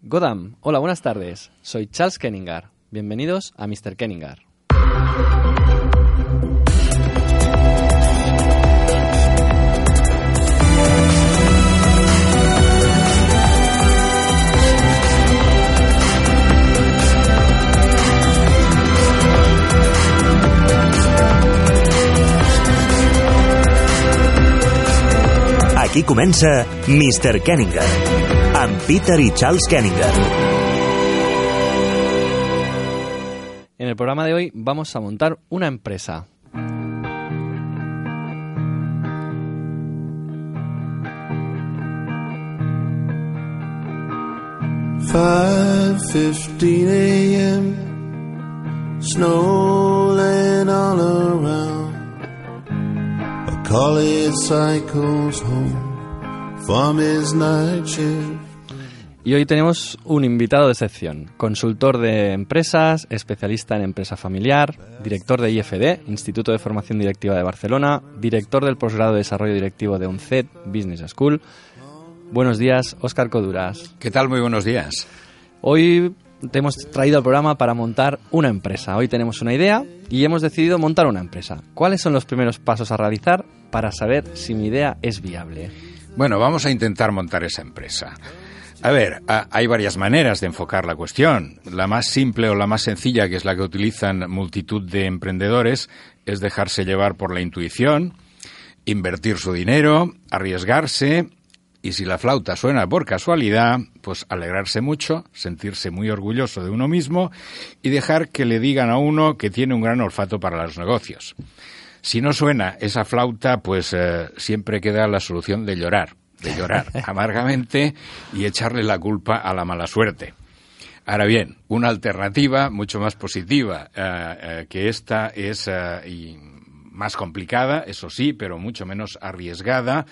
Godam, hola, buenas tardes. Soy Charles Kenningar. Bienvenidos a Mr. Kenningar. Aquí comença Mr. Kenninger, amb Peter i Charles Kenninger. En el programa de hoy vamos a montar una empresa. Five fifteen a.m. Snowing all around. A collie cycles home from his night shift. Y hoy tenemos un invitado de excepción, consultor de empresas, especialista en empresa familiar, director de IFD, Instituto de Formación Directiva de Barcelona, director del posgrado de Desarrollo Directivo de UNCED Business School. Buenos días, Óscar Coduras. ¿Qué tal? Muy buenos días. Hoy te hemos traído al programa para montar una empresa. Hoy tenemos una idea y hemos decidido montar una empresa. ¿Cuáles son los primeros pasos a realizar para saber si mi idea es viable? Bueno, vamos a intentar montar esa empresa. A ver, hay varias maneras de enfocar la cuestión. La más simple o la más sencilla, que es la que utilizan multitud de emprendedores, es dejarse llevar por la intuición, invertir su dinero, arriesgarse y si la flauta suena por casualidad, pues alegrarse mucho, sentirse muy orgulloso de uno mismo y dejar que le digan a uno que tiene un gran olfato para los negocios. Si no suena esa flauta, pues eh, siempre queda la solución de llorar, de llorar amargamente y echarle la culpa a la mala suerte. Ahora bien, una alternativa mucho más positiva eh, eh, que esta es eh, y más complicada, eso sí, pero mucho menos arriesgada,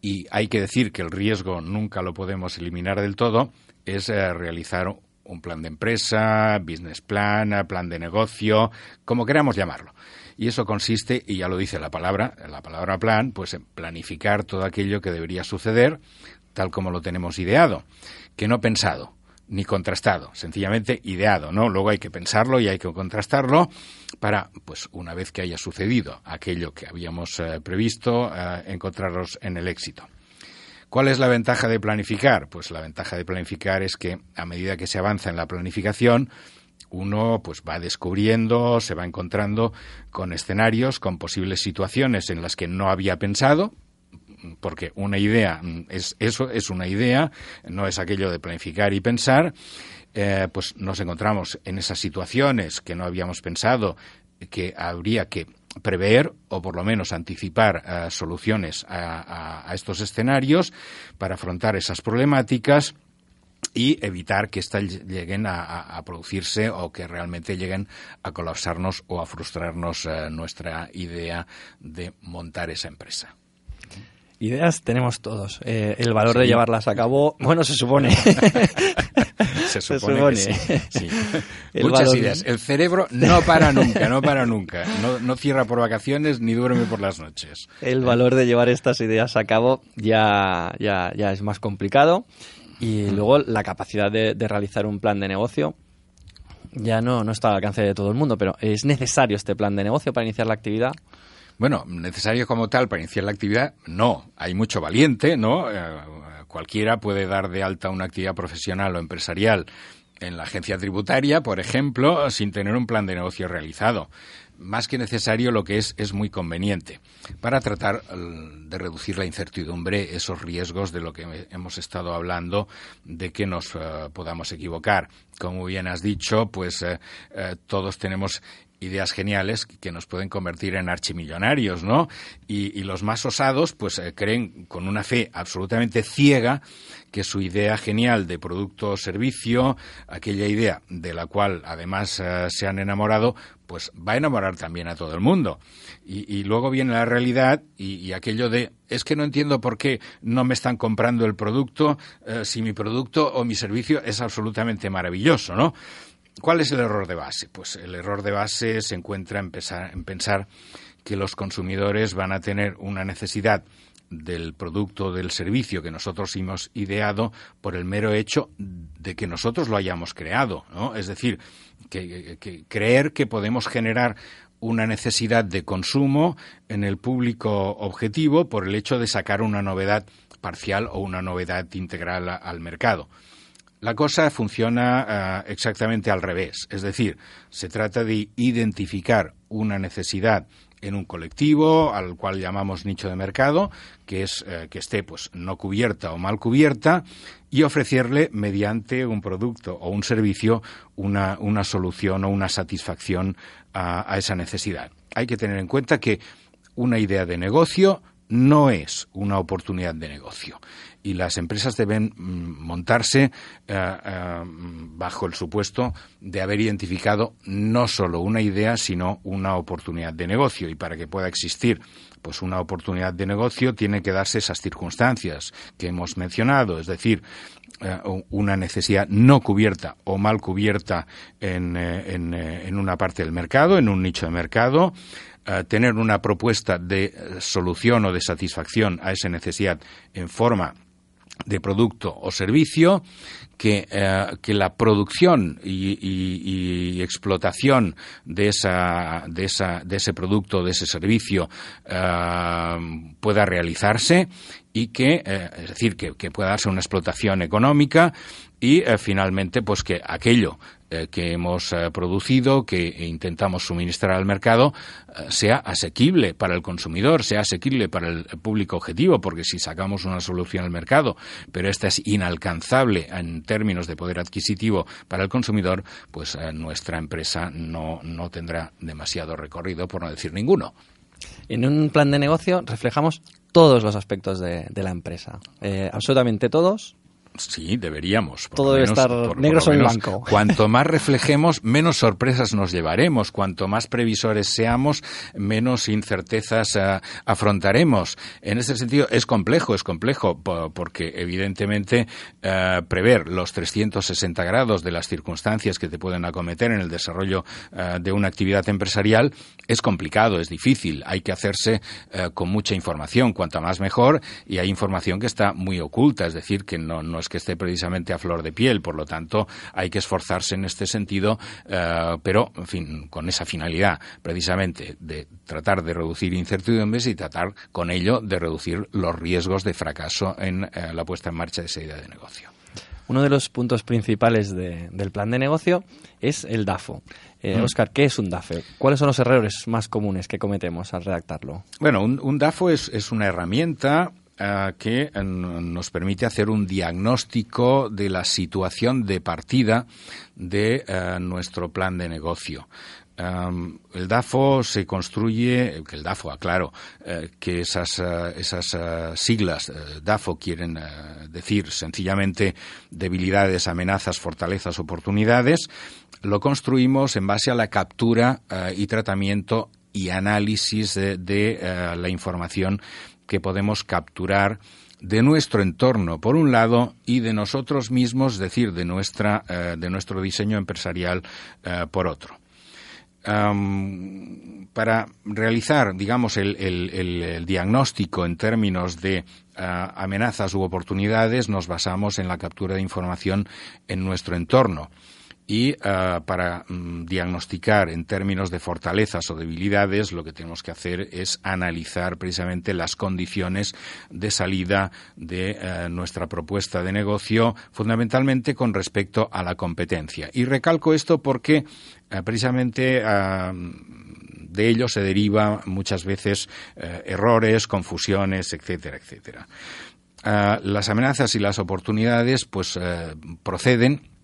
y hay que decir que el riesgo nunca lo podemos eliminar del todo, es realizar un plan de empresa, business plan, plan de negocio, como queramos llamarlo. Y eso consiste, y ya lo dice la palabra, la palabra plan, pues en planificar todo aquello que debería suceder tal como lo tenemos ideado, que no pensado ni contrastado, sencillamente ideado, ¿no? Luego hay que pensarlo y hay que contrastarlo para, pues, una vez que haya sucedido aquello que habíamos eh, previsto, eh, encontrarlos en el éxito. ¿Cuál es la ventaja de planificar? Pues la ventaja de planificar es que a medida que se avanza en la planificación, uno pues va descubriendo, se va encontrando con escenarios, con posibles situaciones en las que no había pensado, porque una idea mm, es eso, es una idea, no es aquello de planificar y pensar, eh, pues nos encontramos en esas situaciones que no habíamos pensado que habría que prever o por lo menos anticipar eh, soluciones a, estos escenarios para afrontar esas problemáticas y evitar que éstas lleguen a, a- a producirse o que realmente lleguen a colapsarnos o a frustrarnos eh, nuestra idea de montar esa empresa. Ideas tenemos todos. Eh, el valor de llevarlas a cabo, bueno, se supone. Se Se supone, que sí. sí. El Muchas valor- ideas. El cerebro no para nunca, no para nunca. No, no cierra por vacaciones ni duerme por las noches. el valor de llevar estas ideas a cabo ya, ya, ya es más complicado. Y luego la capacidad de, de realizar un plan de negocio ya no, no está al alcance de todo el mundo, pero ¿es necesario este plan de negocio para iniciar la actividad? Bueno, necesario como tal para iniciar la actividad, no. Hay mucho valiente, ¿no? Eh, cualquiera puede dar de alta una actividad profesional o empresarial en la agencia tributaria, por ejemplo, sin tener un plan de negocio realizado. Más que necesario, lo que es es muy conveniente para tratar de reducir la incertidumbre, esos riesgos de lo que hemos estado hablando, de que nos eh, podamos equivocar. Como bien has dicho, pues eh, eh, todos tenemos ideas geniales que nos pueden convertir en archimillonarios, ¿no? Y, los más osados, pues eh, creen con una fe absolutamente ciega que su idea genial de producto o servicio, aquella idea de la cual además eh, se han enamorado, pues va a enamorar también a todo el mundo. Y, luego viene la realidad y, aquello de es que no entiendo por qué no me están comprando el producto eh, si mi producto o mi servicio es absolutamente maravilloso, ¿no? ¿Cuál es el error de base? Pues el error de base se encuentra en, pensar que los consumidores van a tener una necesidad del producto o del servicio que nosotros hemos ideado por el mero hecho de que nosotros lo hayamos creado. Es decir, que, creer que podemos generar una necesidad de consumo en el público objetivo por el hecho de sacar una novedad parcial o una novedad integral al mercado. La cosa funciona eh, exactamente al revés, es decir, se trata de identificar una necesidad en un colectivo al cual llamamos nicho de mercado, que es eh, que esté pues no cubierta o mal cubierta y ofrecerle mediante un producto o un servicio una, solución o una satisfacción a esa necesidad. Hay que tener en cuenta que una idea de negocio no es una oportunidad de negocio y las empresas deben mm, montarse eh, eh, bajo el supuesto de haber identificado no solo una idea, sino una oportunidad de negocio. Y para que pueda existir pues una oportunidad de negocio tiene que darse esas circunstancias que hemos mencionado, es decir, eh, una necesidad no cubierta o mal cubierta en, en una parte del mercado, en un nicho de mercado, tener una propuesta de solución o de satisfacción a esa necesidad en forma de producto o servicio que, eh, que la producción y, explotación de, esa, de, esa, de ese producto, de ese servicio, eh, pueda realizarse y que, eh, es decir, que, pueda darse una explotación económica y finalmente, pues que aquello eh, que hemos eh, producido, que intentamos suministrar al mercado, eh, sea asequible para el consumidor, sea asequible para el público objetivo, porque si sacamos una solución al mercado, pero esta es inalcanzable en términos de poder adquisitivo para el consumidor, pues nuestra empresa no, no tendrá demasiado recorrido, por no decir ninguno. En un plan de negocio reflejamos todos los aspectos de, la empresa, absolutamente todos, Sí, deberíamos. Todo debe estar negro sobre blanco. Cuanto más reflejemos, menos sorpresas nos llevaremos. Cuanto más previsores seamos, menos incertezas eh, afrontaremos. En ese sentido, es complejo, es complejo, porque evidentemente eh, prever los 360 grados de las circunstancias que te pueden acometer en el desarrollo eh, de una actividad empresarial es complicado, es difícil. Hay que hacerse con mucha información, cuanto más mejor, y hay información que está muy oculta, es decir, que no, no que esté precisamente a flor de piel. Por lo tanto, hay que esforzarse en este sentido, eh, pero, en fin, con esa finalidad, precisamente, de tratar de reducir incertidumbres y tratar con ello de reducir los riesgos de fracaso en eh, la puesta en marcha de esa idea de negocio. Uno de los puntos principales del plan de negocio es el DAFO. Oscar, eh, ¿qué es un DAFO? ¿Cuáles son los errores más comunes que cometemos al redactarlo? Bueno, un, DAFO es, una herramienta que eh, nos permite hacer un diagnóstico de la situación de partida de eh, nuestro plan de negocio. el DAFO se construye, que el DAFO, aclaro, que esas, esas siglas DAFO quieren decir sencillamente debilidades, amenazas, fortalezas, oportunidades, lo construimos en base a la captura y tratamiento y análisis de la información que podemos capturar de nuestro entorno, por un lado, y de nosotros mismos, es decir, de, nuestra, eh, de nuestro diseño empresarial, eh, por otro. para realizar, digamos, el, el, diagnóstico en términos de eh, amenazas u oportunidades, nos basamos en la captura de información en nuestro entorno y uh, para mm, diagnosticar en términos de fortalezas o debilidades lo que tenemos que hacer es analizar precisamente las condiciones de salida de uh, nuestra propuesta de negocio fundamentalmente con respecto a la competencia y recalco esto porque uh, precisamente de ello se deriva muchas veces errores, confusiones, etcétera, etcétera. Ah, las amenazas y las oportunidades pues proceden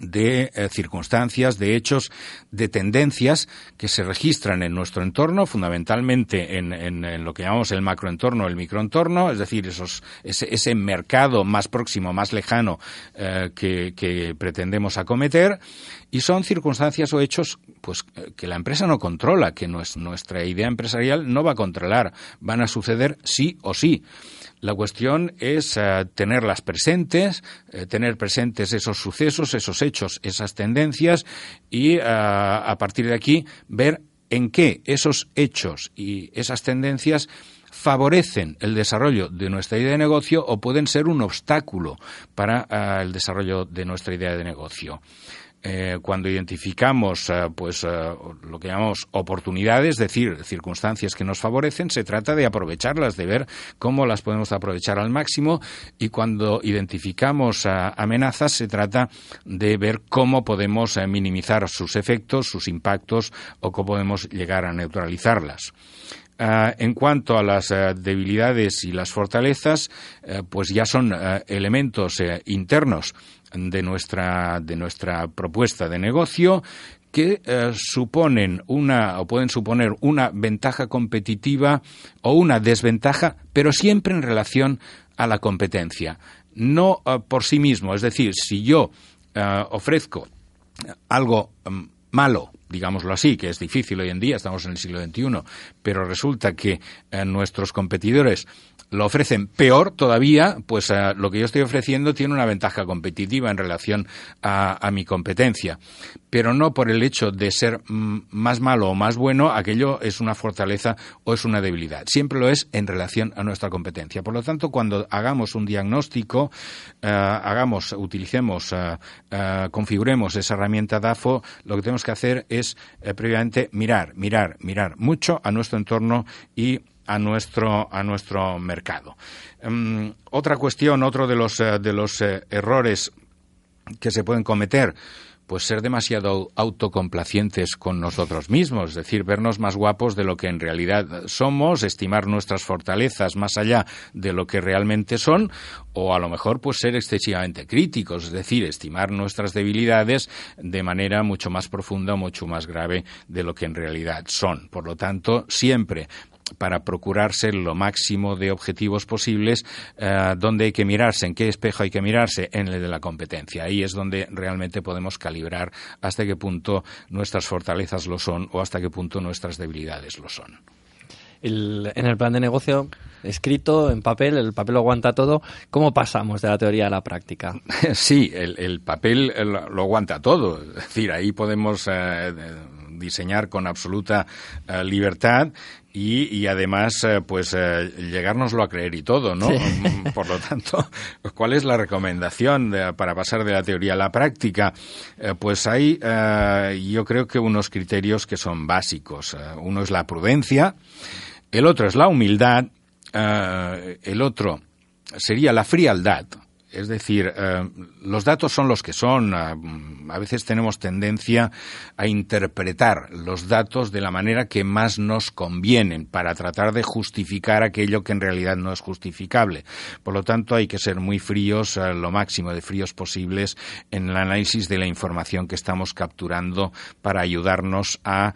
de eh, circunstancias, de hechos, de tendencias que se registran en nuestro entorno, fundamentalmente en, lo que llamamos el macroentorno, el microentorno, es decir, esos, ese, mercado más próximo, más lejano eh, que, pretendemos acometer, y son circunstancias o hechos pues que la empresa no controla, que nuestra idea empresarial no va a controlar, van a suceder sí o sí. La cuestión es eh, tenerlas presentes, eh, tener presentes esos sucesos, esos hechos, esas tendencias y eh, a partir de aquí ver en qué esos hechos y esas tendencias favorecen el desarrollo de nuestra idea de negocio o pueden ser un obstáculo para el desarrollo de nuestra idea de negocio. Eh, cuando identificamos eh, pues eh, lo que llamamos oportunidades, es decir, circunstancias que nos favorecen, se trata de aprovecharlas, de ver cómo las podemos aprovechar al máximo y cuando identificamos amenazas se trata de ver cómo podemos minimizar sus efectos, sus impactos o cómo podemos llegar a neutralizarlas. en cuanto a las debilidades y las fortalezas, pues ya son elementos internos de nuestra, de nuestra propuesta de negocio que eh, suponen una o pueden suponer una ventaja competitiva o una desventaja, pero siempre en relación a la competencia, no eh, por sí mismo. Es decir, si yo eh, ofrezco algo mm, malo, digámoslo así, que es difícil hoy en día, estamos en el siglo XXI, pero resulta que nuestros competidores lo ofrecen peor todavía, pues eh, lo que yo estoy ofreciendo tiene una ventaja competitiva en relación a, mi competencia. Pero no por el hecho de ser más malo o más bueno, aquello es una fortaleza o es una debilidad. Siempre lo es en relación a nuestra competencia. Por lo tanto, cuando hagamos un diagnóstico, eh, hagamos, utilicemos, eh, configuremos esa herramienta DAFO, lo que tenemos que hacer es previamente mirar, mirar, mirar mucho a nuestro entorno y a nuestro, a nuestro mercado. Em, otra cuestión, otro de los, eh, de los eh, errores que se pueden cometer pues ser demasiado autocomplacientes con nosotros mismos, es decir, vernos más guapos de lo que en realidad somos, estimar nuestras fortalezas más allá de lo que realmente son, o a lo mejor pues ser excesivamente críticos, es decir, estimar nuestras debilidades de manera mucho más profunda, mucho más grave de lo que en realidad son. Por lo tanto, siempre para procurarse lo máximo de objetivos posibles, eh, donde hay que mirarse, en qué espejo hay que mirarse, en el de la competencia. Ahí es donde realmente podemos calibrar hasta qué punto nuestras fortalezas lo son o hasta qué punto nuestras debilidades lo son. en el plan de negocio escrito en papel, el papel lo aguanta todo. ¿Cómo pasamos de la teoría a la práctica? Sí, el, papel lo aguanta todo. Es decir, ahí podemos eh, diseñar con absoluta eh, libertad y, además, eh, pues, eh, llegárnoslo a creer y todo, ¿no? Por lo tanto, ¿cuál es la recomendación para pasar de la teoría a la práctica? Eh, pues hay, yo creo que unos criterios que son básicos. uno es la prudencia, el otro es la humildad, el otro sería la frialdad. Es decir, los datos son los que son. A, veces tenemos tendencia a interpretar los datos de la manera que más nos convienen para tratar de justificar aquello que en realidad no es justificable. Por lo tanto, hay que ser muy fríos, eh, lo máximo de fríos posibles, en el análisis de la información que estamos capturando para ayudarnos a,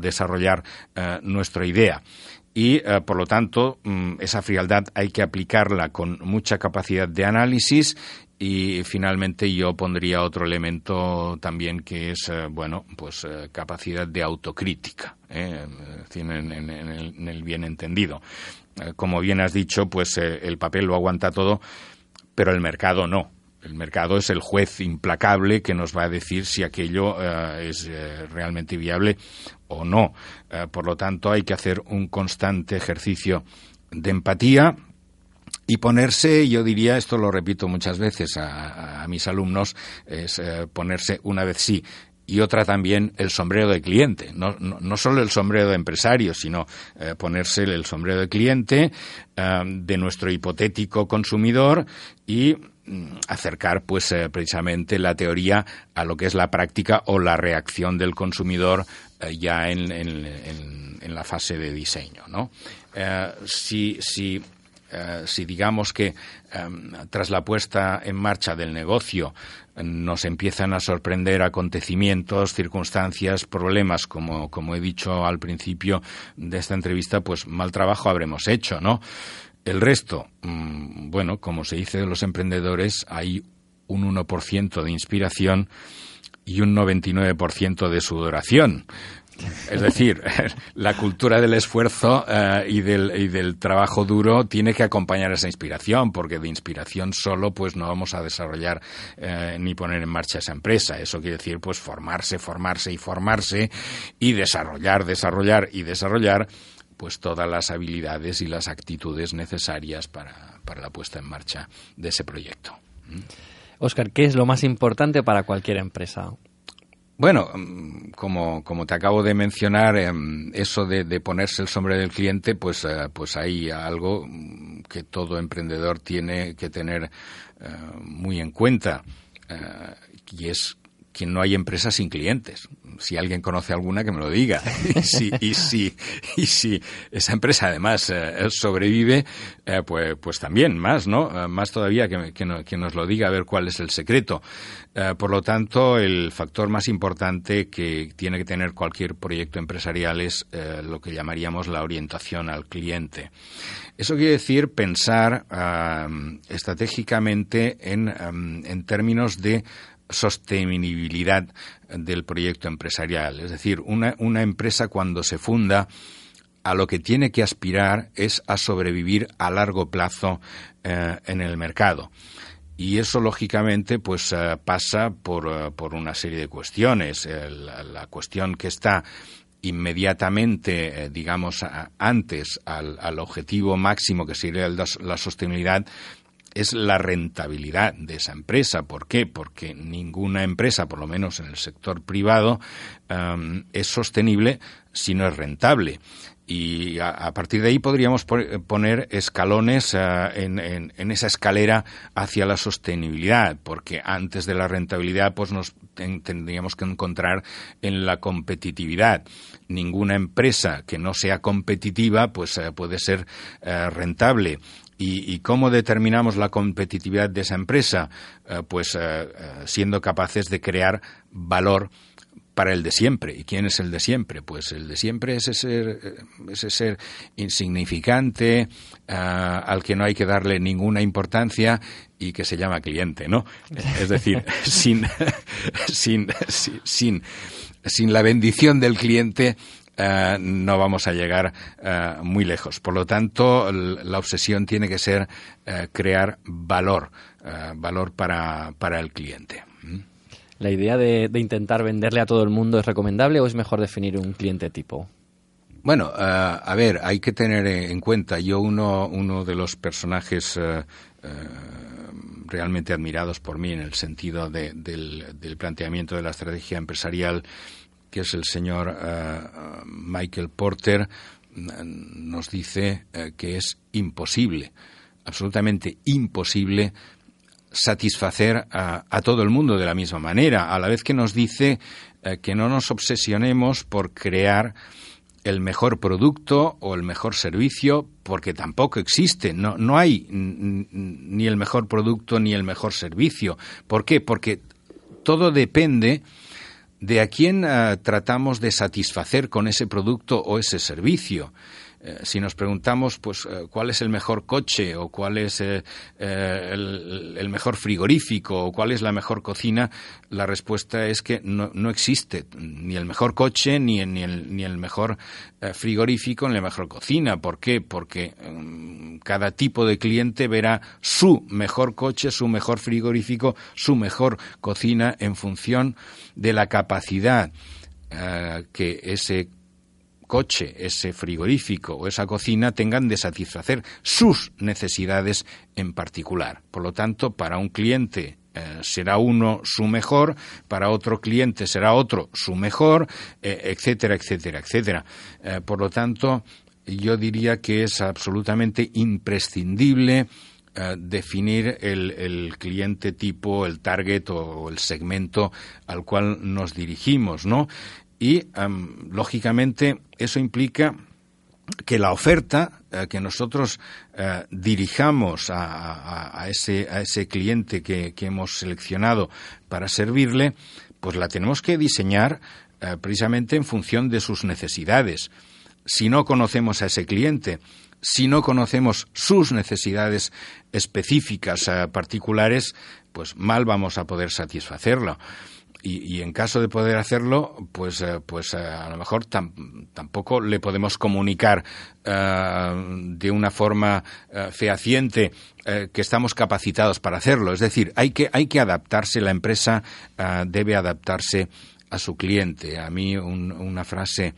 desarrollar eh, nuestra idea y eh, por lo tanto mm, esa frialdad hay que aplicarla con mucha capacidad de análisis y finalmente yo pondría otro elemento también que es eh, bueno pues eh, capacidad de autocrítica en, el, bien entendido como bien has dicho pues el papel lo aguanta todo pero el mercado no el mercado es el juez implacable que nos va a decir si aquello es realmente viable o no. Eh, por lo tanto, hay que hacer un constante ejercicio de empatía y ponerse, yo diría, esto lo repito muchas veces a, mis alumnos, es eh, ponerse una vez sí y otra también el sombrero de cliente. No, no, solo el sombrero de empresario, sino eh, ponerse el sombrero de cliente de nuestro hipotético consumidor y mm, acercar pues eh, precisamente la teoría a lo que es la práctica o la reacción del consumidor eh, ya en, la fase de diseño ¿no? si, si, si digamos que em, tras la puesta en marcha del negocio nos empiezan a sorprender acontecimientos, circunstancias, problemas, como, como he dicho al principio de esta entrevista, pues mal trabajo habremos hecho, ¿no? El resto, mm, bueno, como se dice de los emprendedores, hay un 1% de inspiración y un 99% de sudoración. Es decir, la cultura del esfuerzo eh, y, del, trabajo duro tiene que acompañar esa inspiración, porque de inspiración solo pues no vamos a desarrollar eh, ni poner en marcha esa empresa. Eso quiere decir pues formarse, formarse y formarse y desarrollar, desarrollar y desarrollar pues todas las habilidades y las actitudes necesarias para, para la puesta en marcha de ese proyecto. Oscar, ¿qué es lo más importante para cualquier empresa? Bueno, mm, como, como te acabo de mencionar, em, eso de, ponerse el sombrero del cliente, pues, eh, pues hay algo mm, que todo emprendedor tiene que tener eh, muy en cuenta eh, y es que no hay empresas sin clientes. Si alguien conoce alguna, que me lo diga. y, si, y, y esa empresa además eh, sobrevive, eh, pues, pues también más, ¿no? Eh, más todavía que, que, nos lo diga a ver cuál es el secreto. por lo tanto, el factor más importante que tiene que tener cualquier proyecto empresarial es lo que llamaríamos la orientación al cliente. Eso quiere decir pensar estratégicamente en, en términos de sostenibilidad del proyecto empresarial. Es decir, una, una empresa cuando se funda a lo que tiene que aspirar es a sobrevivir a largo plazo eh, en el mercado. Y eso, lógicamente, pues eh, pasa por, eh, por, una serie de cuestiones. La, cuestión que está inmediatamente, digamos, antes al, al, objetivo máximo que sería la sostenibilidad, es la rentabilidad de esa empresa. ¿Por qué? Porque ninguna empresa, por lo menos en el sector privado, es sostenible si no es rentable y a, partir de ahí podríamos poner escalones eh, en, esa escalera hacia la sostenibilidad, porque antes de la rentabilidad pues nos tendríamos que encontrar en la competitividad. Ninguna empresa que no sea competitiva pues eh, puede ser eh, rentable. ¿Y, cómo determinamos la competitividad de esa empresa? Pues siendo capaces de crear valor para el de siempre. ¿Y quién es el de siempre? Pues el de siempre es ese ser, ese ser insignificante, al que no hay que darle ninguna importancia y que se llama cliente, ¿no? Es decir, sin, sin, sin, sin la bendición del cliente eh, no vamos a llegar eh, muy lejos. Por lo tanto, la obsesión tiene que ser eh, crear valor, valor para, para el cliente. ¿Mm? ¿La idea de, intentar venderle a todo el mundo es recomendable o es mejor definir un cliente tipo? Bueno, a ver, hay que tener en cuenta, yo uno, uno de los personajes realmente admirados por mí en el sentido del, del, planteamiento de la estrategia empresarial que es el señor eh, Michael Porter, nos dice eh, que es imposible, absolutamente imposible satisfacer a, todo el mundo de la misma manera, a la vez que nos dice eh, que no nos obsesionemos por crear el mejor producto o el mejor servicio, porque tampoco existe, no, no hay ni el mejor producto ni el mejor servicio. ¿Por qué? Porque todo depende de a quién ah, tratamos de satisfacer con ese producto o ese servicio. Eh, si nos preguntamos pues eh, cuál es el mejor coche o cuál es eh, el, mejor frigorífico o cuál es la mejor cocina, la respuesta es que no, no existe ni el mejor coche ni, ni, el, ni el mejor frigorífico ni la mejor cocina. ¿Por qué? Porque mm, cada tipo de cliente verá su mejor coche, su mejor frigorífico, su mejor cocina en función de la capacidad que ese coche, ese frigorífico o esa cocina tengan de satisfacer sus necesidades en particular. Por lo tanto, para un cliente eh, será uno su mejor, para otro cliente será otro su mejor, eh, etcétera, etcétera, etcétera. Eh, por lo tanto, yo diría que es absolutamente imprescindible definir el, cliente tipo, el target o, el segmento al cual nos dirigimos, ¿no? Y, lógicamente, eso implica que la oferta eh, que nosotros eh, dirijamos a, ese, a ese cliente que, hemos seleccionado para servirle, pues la tenemos que diseñar eh, precisamente en función de sus necesidades. Si no conocemos a ese cliente, si no conocemos sus necesidades específicas particulares, pues mal vamos a poder satisfacerlo y, en caso de poder hacerlo, pues, eh, pues eh, a lo mejor tampoco le podemos comunicar eh, de una forma fehaciente que estamos capacitados para hacerlo. Es decir, hay que, hay que adaptarse, la empresa debe adaptarse a su cliente. A mí una frase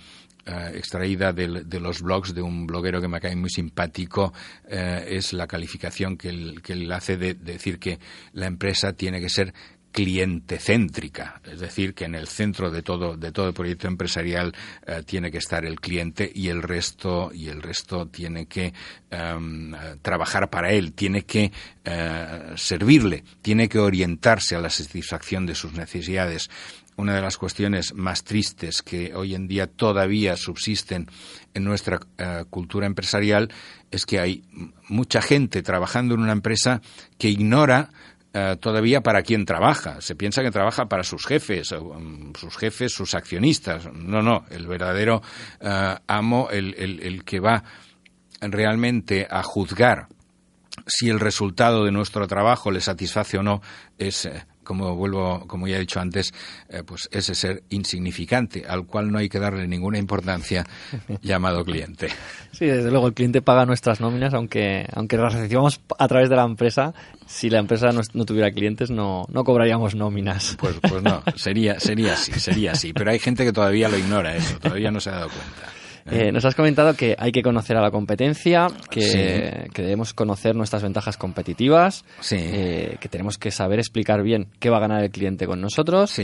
extraída de, los blogs de un bloguero que me cae muy simpático es la calificación que él hace de, decir que la empresa tiene que ser cliente céntrica, es decir, que en el centro de todo de todo proyecto empresarial eh, tiene que estar el cliente y el resto y el resto tiene que em, trabajar para él, tiene que eh, servirle, tiene que orientarse a la satisfacción de sus necesidades. Una de las cuestiones más tristes que hoy en día todavía subsisten en nuestra eh, cultura empresarial es que hay mucha gente trabajando en una empresa que ignora eh, todavía para quién trabaja. Se piensa que trabaja para sus jefes, um, sus jefes, sus accionistas. No, no, el verdadero eh, amo, el, el, que va realmente a juzgar si el resultado de nuestro trabajo le satisface o no es eh, como vuelvo, como ya he dicho antes, eh, pues ese ser insignificante al cual no hay que darle ninguna importancia llamado cliente. Sí, desde luego el cliente paga nuestras nóminas, aunque aunque las recibamos a través de la empresa. Si la empresa no, tuviera clientes, no, no cobraríamos nóminas. Pues, pues no, sería, sería así, sería así. Pero hay gente que todavía lo ignora eso, todavía no se ha dado cuenta. Eh, nos has comentado que hay que conocer a la competencia, que, debemos conocer nuestras ventajas competitivas, eh, que tenemos que saber explicar bien qué va a ganar el cliente con nosotros,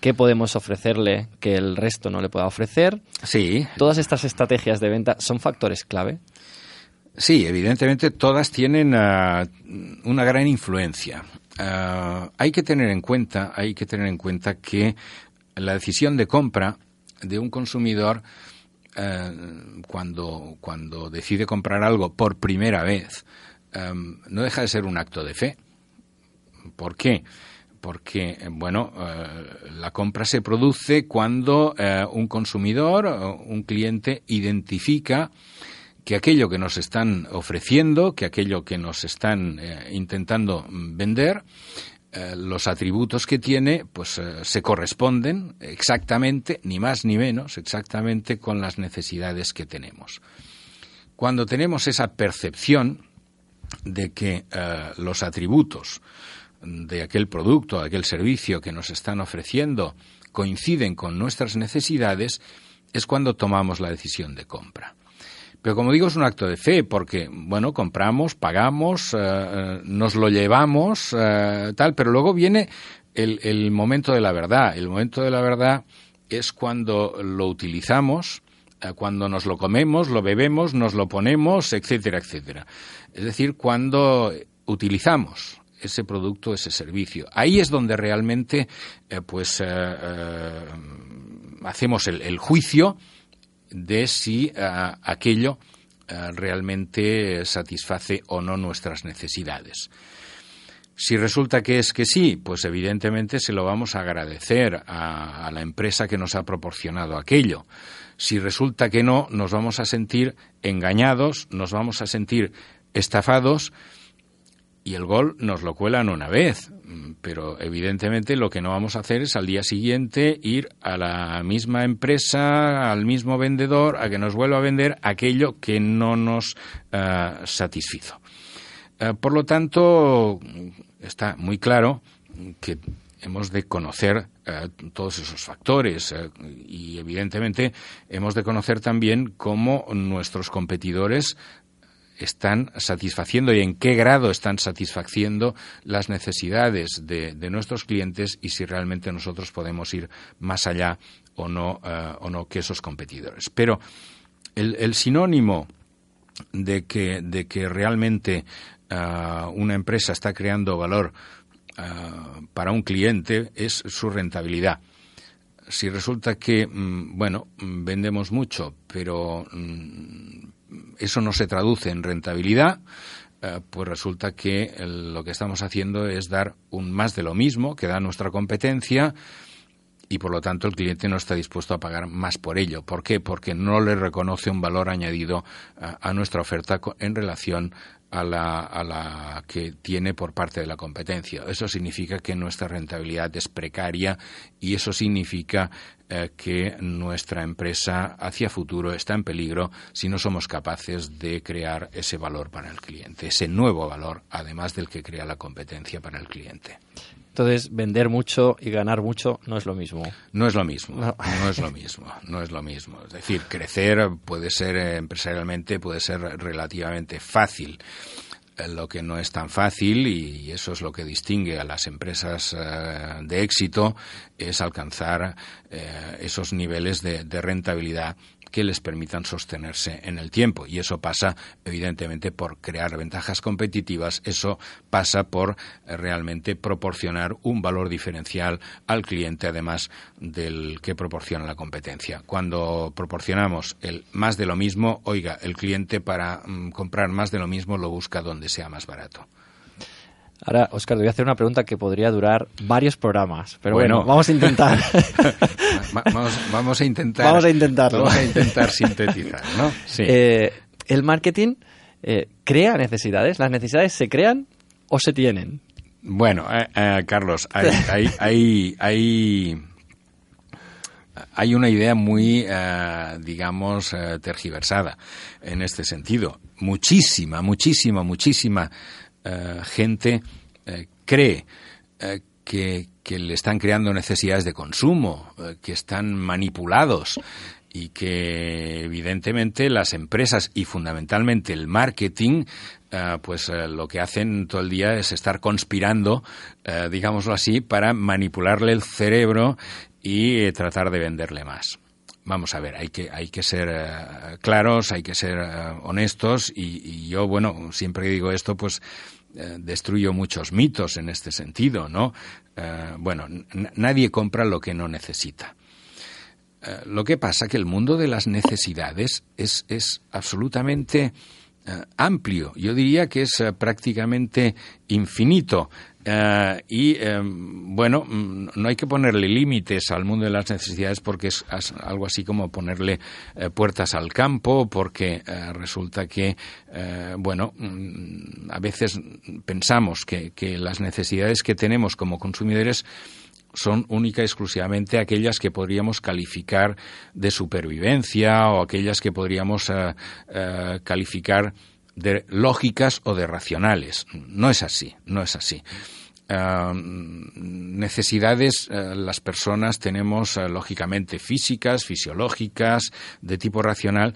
qué podemos ofrecerle que el resto no le pueda ofrecer. Sí. Todas estas estrategias de venta son factores clave. Sí, evidentemente todas tienen ah, una gran influencia. Ah, hay que tener en cuenta, hay que tener en cuenta que la decisión de compra de un consumidor eh, cuando, cuando decide comprar algo por primera vez, em, no deja de ser un acto de fe. ¿Por qué? Porque, bueno, eh, la compra se produce cuando eh, un consumidor, un cliente, identifica que aquello que nos están ofreciendo, que aquello que nos están intentando vender, eh, los atributos que tiene pues eh, se corresponden exactamente, ni más ni menos, exactamente con las necesidades que tenemos. Cuando tenemos esa percepción de que eh, los atributos de aquel producto, de aquel servicio que nos están ofreciendo coinciden con nuestras necesidades, es cuando tomamos la decisión de compra. Pero como digo, es un acto de fe, porque, bueno, compramos, pagamos, eh, eh, nos lo llevamos, eh, tal, pero luego viene el, el, momento de la verdad. El momento de la verdad es cuando lo utilizamos, cuando nos lo comemos, lo bebemos, nos lo ponemos, etcétera, etcétera. Es decir, cuando utilizamos ese producto, ese servicio. Ahí es donde realmente, pues, hacemos el, el juicio de si eh, aquello eh, realmente satisface o no nuestras necesidades. Si resulta que es que sí, pues evidentemente se lo vamos a agradecer a, la empresa que nos ha proporcionado aquello. Si resulta que no, nos vamos a sentir engañados, nos vamos a sentir estafados y el gol nos lo cuelan una vez. Pero evidentemente lo que no vamos a hacer es al día siguiente ir a la misma empresa, al mismo vendedor, a que nos vuelva a vender aquello que no nos eh, satisfizo. Eh, por lo tanto, está muy claro que hemos de conocer eh, todos esos factores y evidentemente hemos de conocer también cómo nuestros competidores están satisfaciendo y en qué grado están satisfaciendo las necesidades de, nuestros clientes y si realmente nosotros podemos ir más allá o no, eh, o no que esos competidores. Pero el, sinónimo de que, de que realmente una empresa está creando valor para un cliente es su rentabilidad si resulta que, mm, bueno, mm, vendemos mucho, pero mm, eso no se traduce en rentabilidad, eh, pues resulta que lo que estamos haciendo es dar un más de lo mismo que da nuestra competencia y por lo tanto el cliente no está dispuesto a pagar más por ello. ¿Por qué? Porque no le reconoce un valor añadido a, a nuestra oferta en relación a la, a la que tiene por parte de la competencia. Eso significa que nuestra rentabilidad es precaria y eso significa eh, que nuestra empresa hacia futuro está en peligro si no somos capaces de crear ese valor para el cliente, ese nuevo valor, además del que crea la competencia para el cliente. Entonces, vender mucho y ganar mucho no es lo mismo. No es lo mismo, no. es lo mismo, no es lo mismo. Es decir, crecer puede ser eh, empresarialmente, puede ser relativamente fácil. Eh, lo que no es tan fácil, y eso es lo que distingue a las empresas eh, de éxito, es alcanzar esos niveles de rentabilidad que les permitan sostenerse en el tiempo. Y eso pasa, evidentemente, por crear ventajas competitivas. Eso pasa por eh, realmente proporcionar un valor diferencial al cliente, además del que proporciona la competencia. Cuando proporcionamos el más de lo mismo, oiga, el cliente para mm, comprar más de lo mismo lo busca donde sea más barato. Ahora, Oscar, te voy a hacer una pregunta que podría durar varios programas, pero bueno, vamos a intentar. vamos, a intentar. Vamos a intentarlo. Vamos a intentar sintetizar, ¿no? Sí. Eh, el marketing eh, crea necesidades. ¿Las necesidades se crean o se tienen? Bueno, eh, Carlos, hay, hay, hay, hay, una idea muy, digamos, tergiversada en este sentido. Muchísima, muchísima, muchísima gente eh, cree eh, que, le están creando necesidades de consumo, que están manipulados y que evidentemente las empresas y fundamentalmente el marketing pues lo que hacen todo el día es estar conspirando, digámoslo así, para manipularle el cerebro y tratar de venderle más vamos a ver, hay que, hay que ser eh, claros, hay que ser eh, honestos y, yo, bueno, siempre digo esto, pues eh, destruyo muchos mitos en este sentido, ¿no? bueno, nadie compra lo que no necesita. lo que pasa que el mundo de las necesidades es, es absolutamente amplio. Yo diría que es prácticamente infinito. Eh, y em, bueno, mm, no hay que ponerle límites al mundo de las necesidades porque es algo así como ponerle eh, puertas al campo, porque resulta que, bueno, mm, a veces pensamos que, que las necesidades que tenemos como consumidores son única y exclusivamente aquellas que podríamos calificar de supervivencia o aquellas que podríamos calificar de lógicas o de racionales. No es así, no es así. Uh, necesidades uh, las personas tenemos uh, lógicamente físicas, fisiológicas, de tipo racional,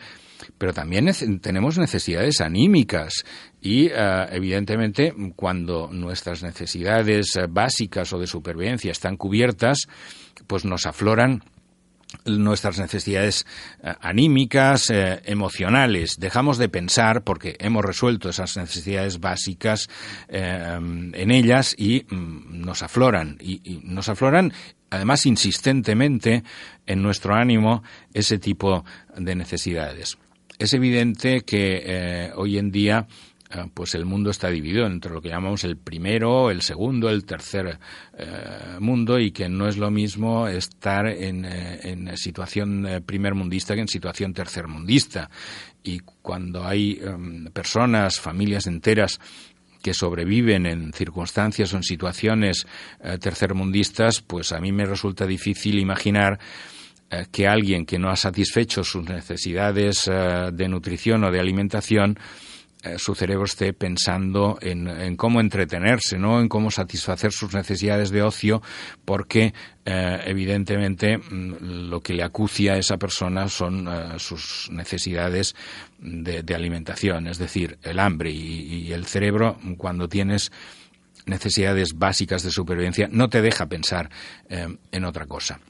pero también tenemos necesidades anímicas y evidentemente cuando nuestras necesidades básicas o de supervivencia están cubiertas, pues nos afloran nuestras necesidades eh, anímicas, eh, emocionales. Dejamos de pensar porque hemos resuelto esas necesidades básicas eh, en ellas y mm, nos afloran. Y, nos afloran además insistentemente en nuestro ánimo ese tipo de necesidades. Es evidente que hoy en día pues el mundo está dividido entre lo que llamamos el primero, el segundo, el tercer eh, mundo y que no es lo mismo estar en, eh, situación eh, primermundista que en situación tercermundista. Y cuando hay em, personas, familias enteras que sobreviven en circunstancias o en situaciones tercermundistas, pues a mí me resulta difícil imaginar que alguien que no ha satisfecho sus necesidades de nutrición o de alimentación eh, su cerebro esté pensando en, cómo entretenerse, ¿no? en cómo satisfacer sus necesidades de ocio, porque eh, evidentemente mm, lo que le acucia a esa persona son eh, sus necesidades de, alimentación, es decir, el hambre y, el cerebro cuando tienes necesidades básicas de supervivencia no te deja pensar en otra cosa.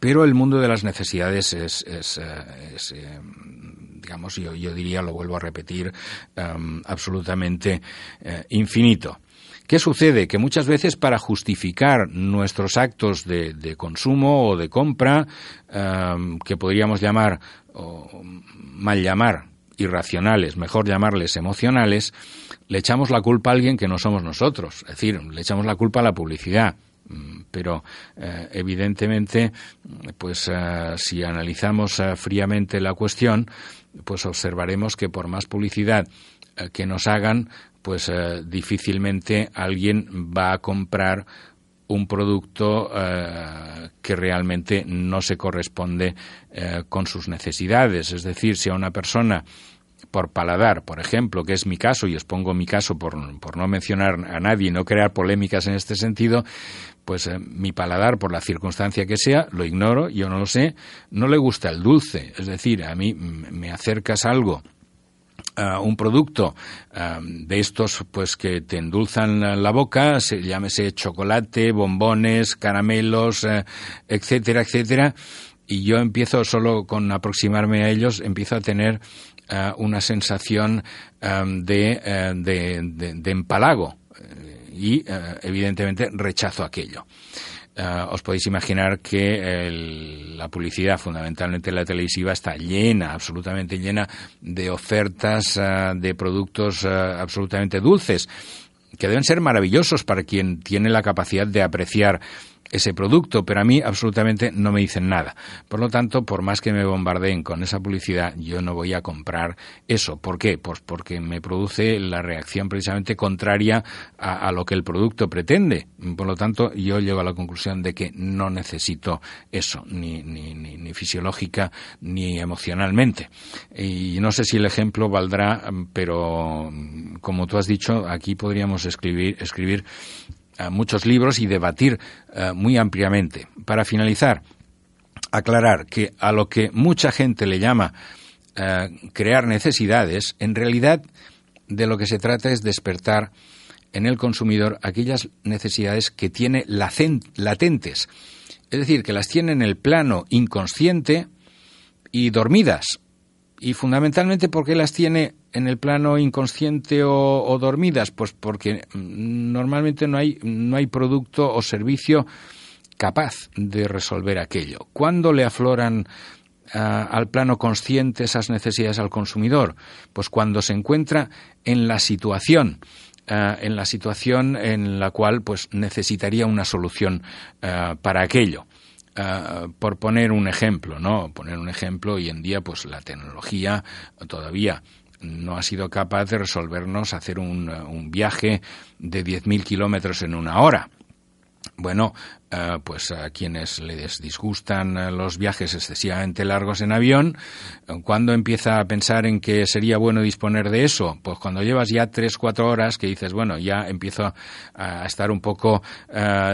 Pero el mundo de las necesidades es, digamos, yo, yo diría, lo vuelvo a repetir, absolutamente infinito. ¿Qué sucede? Que muchas veces para justificar nuestros actos de, consumo o de compra, que podríamos llamar, o mal llamar, irracionales, mejor llamarles emocionales, le echamos la culpa a alguien que no somos nosotros. Es decir, le echamos la culpa a la publicidad. Mm, pero eh, evidentemente, pues eh, si analizamos eh, fríamente la cuestión, pues observaremos que por más publicidad que nos hagan, pues difícilmente alguien va a comprar un producto que realmente no se corresponde con sus necesidades. Es decir, si a una persona por paladar, por ejemplo, que es mi caso, y os pongo mi caso por, por no mencionar a nadie y no crear polémicas en este sentido, pues eh, mi paladar, por la circunstancia que sea, lo ignoro, yo no lo sé, no le gusta el dulce. Es decir, a mí me acercas algo un producto de estos pues que te endulzan la boca, se, llámese chocolate, bombones, caramelos, etcétera, etcétera, y yo empiezo solo con aproximarme a ellos, empiezo a tener una sensación de, de, de, empalago y eh, evidentemente rechazo aquello. Uh, os podéis imaginar que el, la publicidad, fundamentalmente la televisiva, está llena, absolutamente llena de ofertas uh, de productos absolutamente dulces, que deben ser maravillosos para quien tiene la capacidad de apreciar ese producto, pero a mí absolutamente no me dicen nada. Por lo tanto, por más que me bombardeen con esa publicidad, yo no voy a comprar eso. ¿Por qué? Pues porque me produce la reacción precisamente contraria a, lo que el producto pretende. Por lo tanto, yo llego a la conclusión de que no necesito eso, ni, ni, ni, fisiológica ni emocionalmente. Y no sé si el ejemplo valdrá, pero como tú has dicho, aquí podríamos escribir, escribir muchos libros y debatir eh, muy ampliamente. Para finalizar, aclarar que a lo que mucha gente le llama eh, crear necesidades, en realidad de lo que se trata es despertar en el consumidor aquellas necesidades que tiene latentes, es decir, que las tiene en el plano inconsciente y dormidas, y fundamentalmente porque las tiene en el plano inconsciente o, dormidas, pues porque mm, normalmente no hay, no hay producto o servicio capaz de resolver aquello. ¿Cuándo le afloran ah, al plano consciente esas necesidades al consumidor? Pues cuando se encuentra en la situación ah, en la situación en la cual pues necesitaría una solución ah, para aquello. Por poner un ejemplo, ¿no? Poner un ejemplo, hoy en día, pues la tecnología todavía no ha sido capaz de resolvernos hacer un, un viaje de 10.000 kilómetros en una hora. Bueno, eh, pues a quienes les disgustan eh, los viajes excesivamente largos en avión, eh, ¿cuándo empieza a pensar en que sería bueno disponer de eso? Pues cuando llevas ya tres, cuatro horas que dices, bueno, ya empiezo a estar un poco,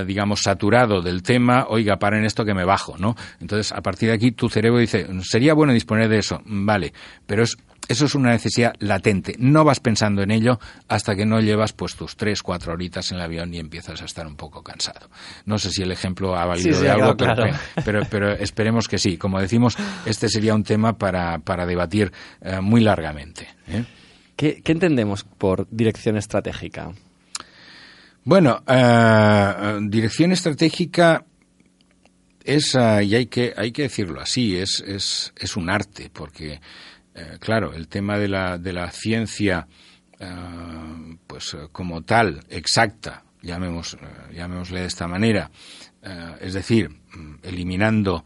digamos, saturado del tema, oiga, paren esto que me bajo, ¿no? Entonces, a partir de aquí, tu cerebro dice, sería bueno disponer de eso, vale, pero es eso es una necesidad latente. No vas pensando en ello hasta que no llevas pues tus tres, cuatro horitas en el avión y empiezas a estar un poco cansado. No sé si el ejemplo ha valido de algo, pero, pero, esperemos que sí. Como decimos, este sería un tema para, para debatir eh, muy largamente. ¿eh? ¿Qué, entendemos por dirección estratégica? Bueno, eh, dirección estratégica es, y hay que, hay que decirlo así, es, es, es un arte, porque eh, claro, el tema de la, de la ciencia, eh, pues eh, como tal, exacta, llamemos, llamémosle de esta manera, es decir, mm, eliminando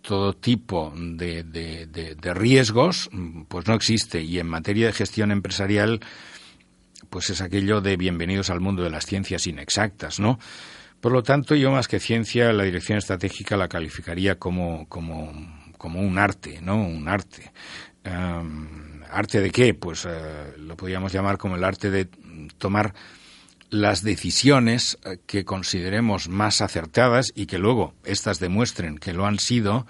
todo tipo de, de, riesgos, mm, pues no existe. Y en materia de gestión empresarial, pues es aquello de bienvenidos al mundo de las ciencias inexactas, ¿no? Por lo tanto, yo más que ciencia, la dirección estratégica la calificaría como, como como un arte, ¿no? Un arte. ¿Arte de qué? Pues eh, lo podríamos llamar como el arte de tomar las decisiones eh, que consideremos más acertadas y que luego éstas demuestren que lo han sido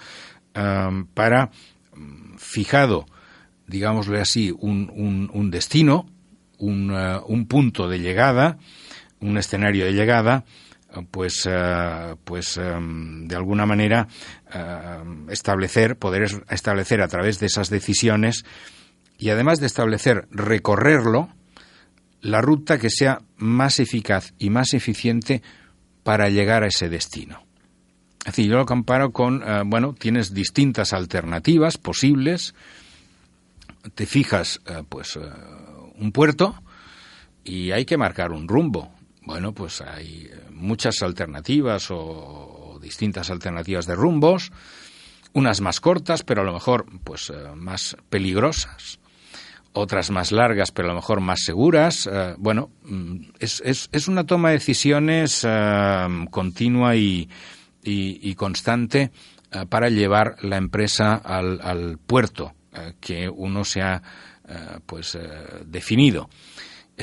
para mm, fijado, digámosle así, un, un, destino, un, eh, un, punto de llegada, un escenario de llegada, pues, pues de alguna manera establecer, poder establecer a través de esas decisiones y además de establecer, recorrerlo, la ruta que sea más eficaz y más eficiente para llegar a ese destino. Es decir, yo lo comparo con, eh, bueno, tienes distintas alternativas posibles, te fijas, eh, pues, eh, un puerto y hay que marcar un rumbo. Bueno, pues hay muchas alternativas o, distintas alternativas de rumbos, unas más cortas, pero a lo mejor, pues, más peligrosas otras más largas, pero a lo mejor más seguras. Eh, bueno, mm, es, es, es, una toma de decisiones eh, continua y, y, constante eh, para llevar la empresa al, al puerto que uno se ha pues definido.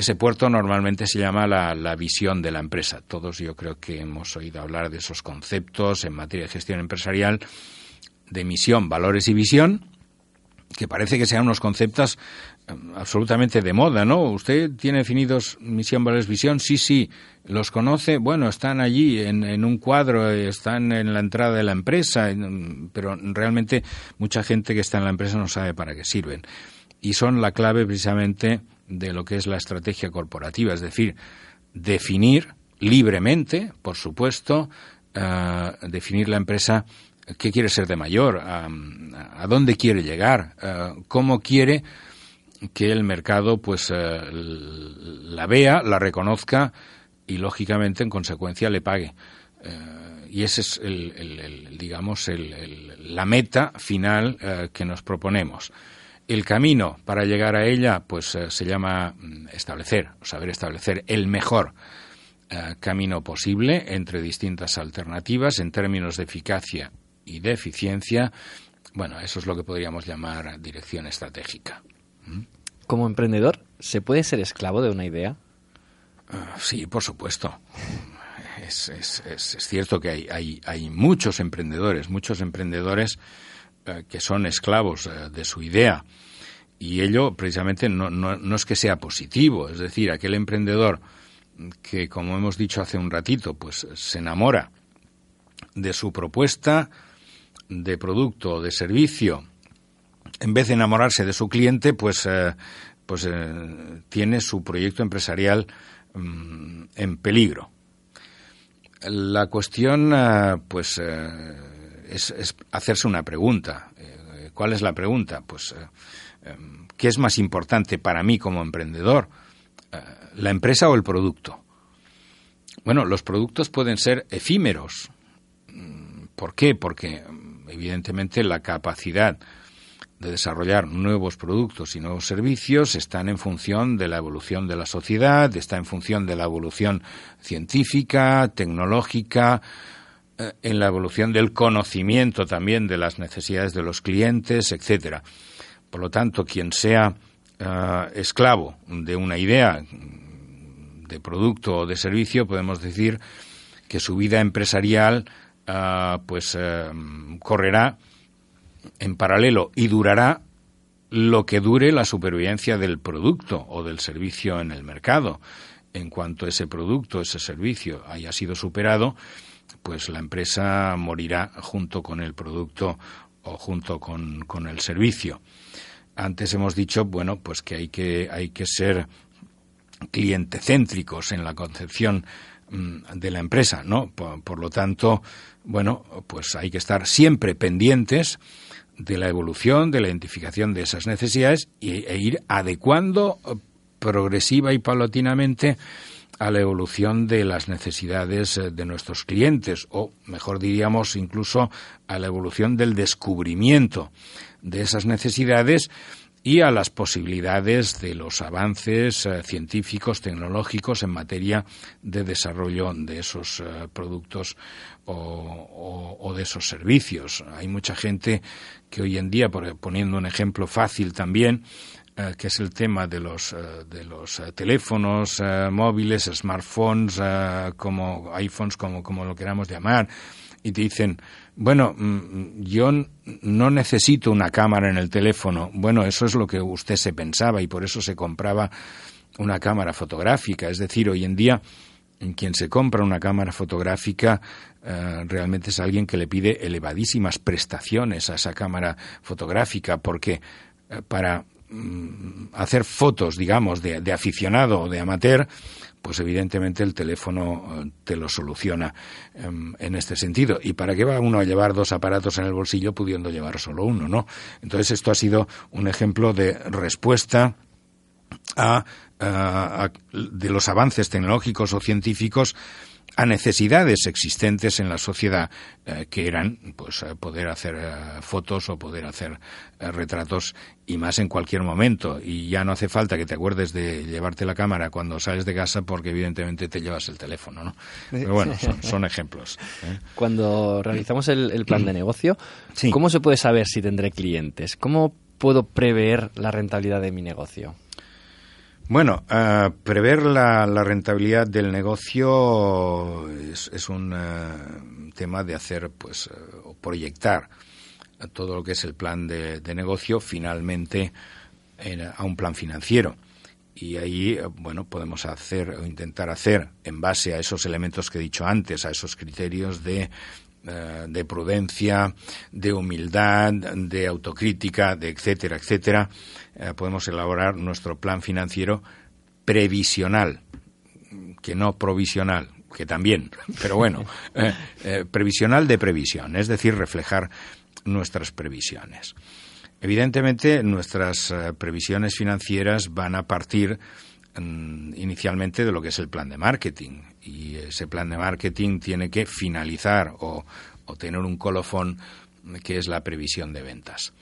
Ese puerto normalmente se llama la, la, visión de la empresa. Todos yo creo que hemos oído hablar de esos conceptos en materia de gestión empresarial de misión, valores y visión, que parece que sean unos conceptos absolutamente de moda, ¿no? ¿Usted tiene definidos misión, valores, visión? Sí, sí. ¿Los conoce? Bueno, están allí en, un cuadro, están en la entrada de la empresa, pero realmente mucha gente que está en la empresa no sabe para qué sirven. Y son la clave precisamente de lo que es la estrategia corporativa, es decir, definir libremente, por supuesto, eh, definir la empresa qué quiere ser de mayor, a, dónde quiere llegar, eh, cómo quiere que el mercado pues eh, la vea, la reconozca y lógicamente en consecuencia le pague. Y esa es el, digamos la meta final que nos proponemos. El camino para llegar a ella pues se llama mm, establecer, o saber establecer el mejor camino posible entre distintas alternativas en términos de eficacia y de eficiencia. Bueno, eso es lo que podríamos llamar dirección estratégica. Como emprendedor, ¿se puede ser esclavo de una idea? Ah, sí, por supuesto. Es, es, cierto que hay, hay, hay, muchos emprendedores, muchos emprendedores eh, que son esclavos eh, de su idea. Y ello precisamente no, no, no, es que sea positivo. Es decir, aquel emprendedor que, como hemos dicho hace un ratito, pues se enamora de su propuesta de producto o de servicio en vez de enamorarse de su cliente, pues, eh, pues eh, tiene su proyecto empresarial mm, en peligro. La cuestión, eh, pues, es, hacerse una pregunta. ¿Cuál es la pregunta? Pues, ¿qué es más importante para mí como emprendedor? ¿La empresa o el producto? Bueno, los productos pueden ser efímeros. Mm, ¿Por qué? Porque, evidentemente, la capacidad de desarrollar nuevos productos y nuevos servicios están en función de la evolución de la sociedad, está en función de la evolución científica, tecnológica, eh, en la evolución del conocimiento también de las necesidades de los clientes, etcétera. Por lo tanto, quien sea eh, esclavo de una idea de producto o de servicio, podemos decir que su vida empresarial eh, pues correrá en paralelo y durará lo que dure la supervivencia del producto o del servicio en el mercado. En cuanto ese producto, ese servicio haya sido superado, pues la empresa morirá junto con el producto o junto con, con el servicio. Antes hemos dicho, bueno, pues que hay que, hay que ser clientecéntricos en la concepción mm, de la empresa, ¿no? Por, lo tanto, bueno, pues hay que estar siempre pendientes de la evolución, de la identificación de esas necesidades e ir adecuando progresiva y paulatinamente a la evolución de las necesidades eh, de nuestros clientes o, mejor diríamos, incluso a la evolución del descubrimiento de esas necesidades y a las posibilidades de los avances eh, científicos, tecnológicos en materia de desarrollo de esos productos o, de esos servicios. Hay mucha gente que hoy en día, poniendo un ejemplo fácil también, eh, que es el tema de los, eh, de los eh, teléfonos móviles, smartphones, como iPhones, como, como lo queramos llamar, y te dicen, bueno, mm, yo no necesito una cámara en el teléfono. Bueno, eso es lo que usted se pensaba y por eso se compraba una cámara fotográfica. Es decir, hoy en día quien se compra una cámara fotográfica eh, realmente es alguien que le pide elevadísimas prestaciones a esa cámara fotográfica porque para mm, hacer fotos, digamos, de, de, aficionado o de amateur, pues evidentemente el teléfono eh, te lo soluciona em, en este sentido. ¿Y para qué va uno a llevar dos aparatos en el bolsillo pudiendo llevar solo uno, no? Entonces esto ha sido un ejemplo de respuesta a de los avances tecnológicos o científicos a necesidades existentes en la sociedad eh, que eran pues eh, poder hacer eh, fotos o poder hacer retratos y más en cualquier momento y ya no hace falta que te acuerdes de llevarte la cámara cuando sales de casa porque evidentemente te llevas el teléfono ¿no? pero bueno son, ejemplos cuando realizamos el, plan de negocio ¿cómo se puede saber si tendré clientes? ¿cómo puedo prever la rentabilidad de mi negocio? Bueno, uh, prever la, rentabilidad del negocio es, un uh, tema de hacer, pues, uh, proyectar todo lo que es el plan de, de negocio finalmente en, a un plan financiero. Y ahí, bueno, podemos hacer o intentar hacer, en base a esos elementos que he dicho antes, a esos criterios de de prudencia, de humildad, de autocrítica, de etcétera, etcétera, eh, podemos elaborar nuestro plan financiero previsional, que no provisional, que también, pero bueno, eh, eh, previsional de previsión, es decir, reflejar nuestras previsiones. Evidentemente, nuestras previsiones financieras van a partir inicialmente de lo que es el plan de marketing y ese plan de marketing tiene que finalizar o, tener un colofón que es la previsión de ventas.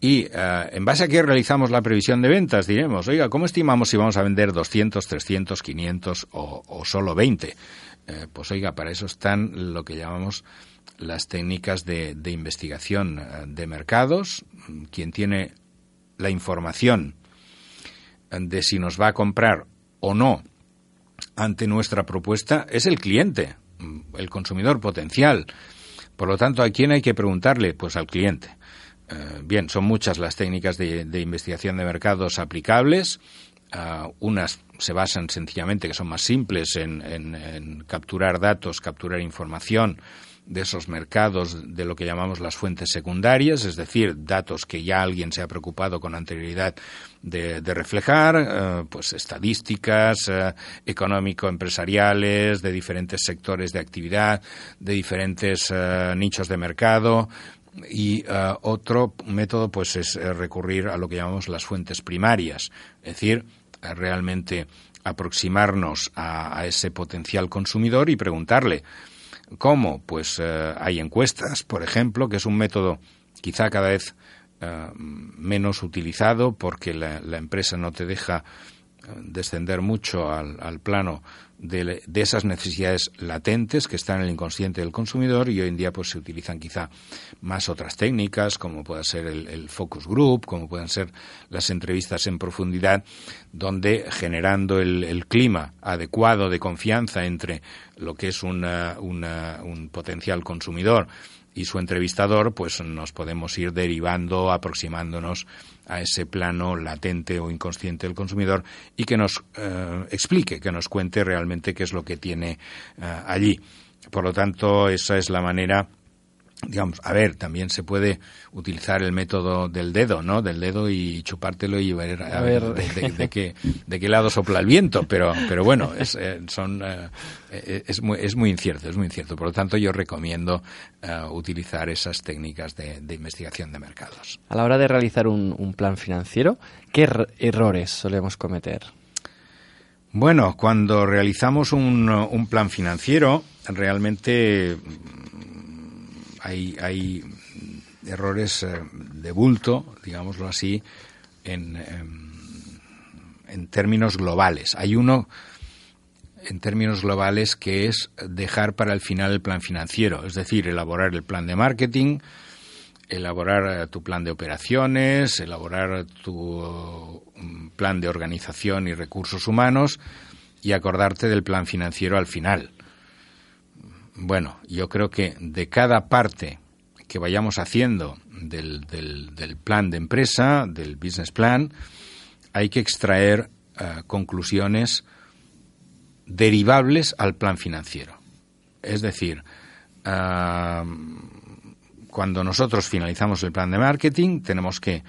Y uh, en base a qué realizamos la previsión de ventas, diremos, oiga, ¿cómo estimamos si vamos a vender 200, 300, 500 o, o solo 20? Eh, pues oiga, para eso están lo que llamamos las técnicas de, de investigación eh, de mercados. Quien tiene la información de si nos va a comprar o no ante nuestra propuesta es el cliente, el consumidor potencial. Por lo tanto, ¿a quién hay que preguntarle? Pues al cliente. Eh, bien, son muchas las técnicas de, investigación de mercados aplicables. Uh, unas se basan sencillamente, que son más simples, en, capturar datos, capturar información de esos mercados, de lo que llamamos las fuentes secundarias, es decir, datos que ya alguien se ha preocupado con anterioridad de, reflejar, eh, pues estadísticas económico-empresariales de diferentes sectores de actividad, de diferentes nichos de mercado, y uh, otro método pues es eh, recurrir a lo que llamamos las fuentes primarias, es decir, realmente aproximarnos a, ese potencial consumidor y preguntarle cómo, pues uh, hay encuestas, por ejemplo, que es un método quizá cada vez uh, menos utilizado porque la, empresa no te deja descender mucho al, al plano de, esas necesidades latentes que están en el inconsciente del consumidor y hoy en día pues se utilizan quizá más otras técnicas como pueda ser el, focus group, como puedan ser las entrevistas en profundidad, donde generando el, clima adecuado de confianza entre lo que es un potencial consumidor y su entrevistador, pues nos podemos ir derivando, aproximándonos a ese plano latente o inconsciente del consumidor y que nos eh, explique, que nos cuente realmente qué es lo que tiene eh, allí. Por lo tanto, esa es la manera digamos, a ver, también se puede utilizar el método del dedo, ¿no? Del dedo y chupártelo y ver a, ver, de, qué, de qué lado sopla el viento, pero, pero bueno, es, eh, son, eh, es, muy, es muy incierto, es muy incierto. Por lo tanto, yo recomiendo eh, utilizar esas técnicas de, investigación de mercados. A la hora de realizar un, un plan financiero, ¿qué errores solemos cometer? Bueno, cuando realizamos un, un plan financiero, realmente hay, errores eh, de bulto, digámoslo así, en, em, en, términos globales. Hay uno en términos globales que es dejar para el final el plan financiero, es decir, elaborar el plan de marketing, elaborar eh, tu plan de operaciones, elaborar tu mm, plan de organización y recursos humanos y acordarte del plan financiero al final. Bueno, yo creo que de cada parte que vayamos haciendo del, del, plan de empresa, del business plan, hay que extraer eh, conclusiones derivables al plan financiero. Es decir, cuando nosotros finalizamos el plan de marketing, tenemos que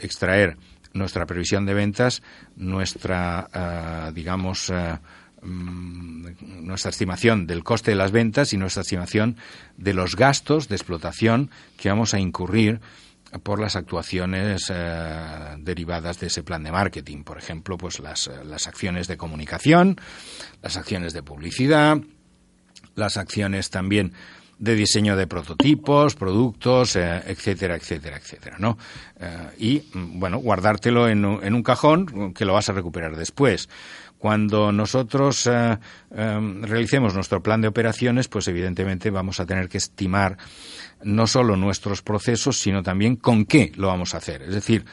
extraer nuestra previsión de ventas, nuestra, digamos, mm, nuestra estimación del coste de las ventas y nuestra estimación de los gastos de explotación que vamos a incurrir por las actuaciones eh, derivadas de ese plan de marketing. Por ejemplo, pues las, eh, las acciones de comunicación, las acciones de publicidad, las acciones también de diseño de prototipos, productos, eh, etcétera, etcétera, etcétera, ¿no? y, mm, bueno, guardártelo en, en, un cajón que lo vas a recuperar después. Cuando nosotros realicemos nuestro plan de operaciones, pues evidentemente vamos a tener que estimar no solo nuestros procesos, sino también con qué lo vamos a hacer. Es decir,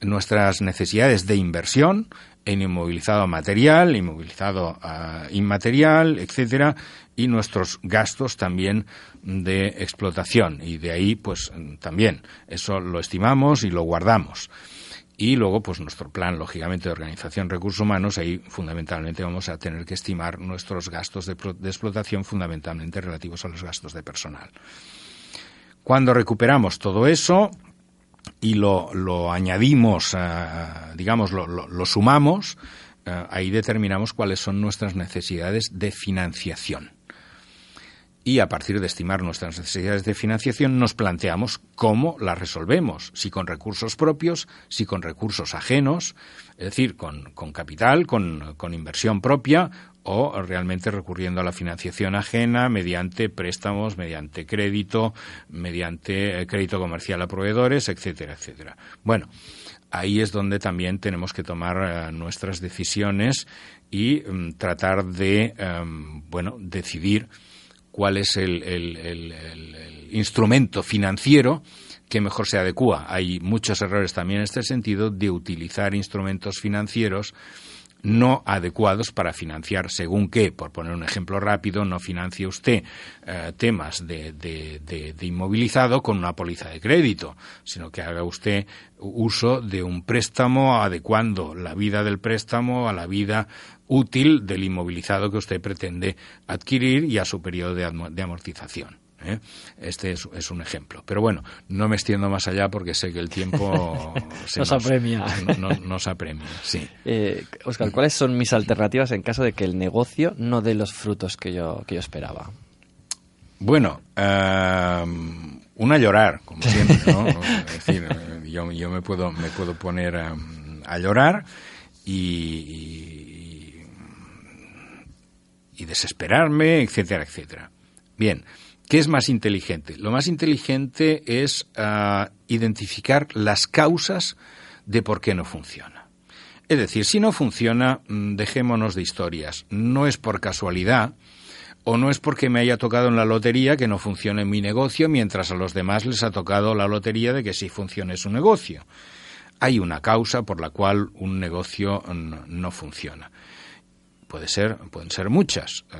nuestras necesidades de inversión en inmovilizado material, inmovilizado uh, inmaterial, etcétera, y nuestros gastos también de explotación. Y de ahí, pues también, eso lo estimamos y lo guardamos. Y luego, pues nuestro plan, lógicamente, de organización recursos humanos, ahí fundamentalmente vamos a tener que estimar nuestros gastos de, de explotación, fundamentalmente relativos a los gastos de personal. Cuando recuperamos todo eso y lo, lo añadimos, eh, digamos, lo, lo, sumamos, eh, ahí determinamos cuáles son nuestras necesidades de financiación. Y a partir de estimar nuestras necesidades de financiación nos planteamos cómo las resolvemos, si con recursos propios, si con recursos ajenos, es decir, con, con capital, con, con inversión propia o realmente recurriendo a la financiación ajena mediante préstamos, mediante crédito, mediante eh, crédito comercial a proveedores, etcétera, etcétera. Bueno, ahí es donde también tenemos que tomar eh, nuestras decisiones y mm, tratar de, em, bueno, decidir cuál es el, el instrumento financiero que mejor se adecua. Hay muchos errores también en este sentido de utilizar instrumentos financieros no adecuados para financiar según qué. Por poner un ejemplo rápido, no financie usted eh, temas de, de, inmovilizado con una póliza de crédito, sino que haga usted uso de un préstamo adecuando la vida del préstamo a la vida útil del inmovilizado que usted pretende adquirir y a su periodo de amortización. ¿Eh? Este es, un ejemplo. Pero bueno, no me extiendo más allá porque sé que el tiempo nos, apremia. nos apremia, sí. Eh, Oscar, ¿cuáles son mis alternativas en caso de que el negocio no dé los frutos que yo, que yo esperaba? Bueno, um, una llorar, como siempre, ¿no? es decir, yo, yo, me puedo me puedo poner a llorar y, y desesperarme, etcétera, etcétera. Bien, ¿Qué es más inteligente? Lo más inteligente es ah, identificar las causas de por qué no funciona. Es decir, si no funciona, mm, dejémonos de historias. No es por casualidad o no es porque me haya tocado en la lotería que no funcione mi negocio mientras a los demás les ha tocado la lotería de que sí funcione su negocio. Hay una causa por la cual un negocio no funciona. Puede ser, pueden ser muchas. Eh,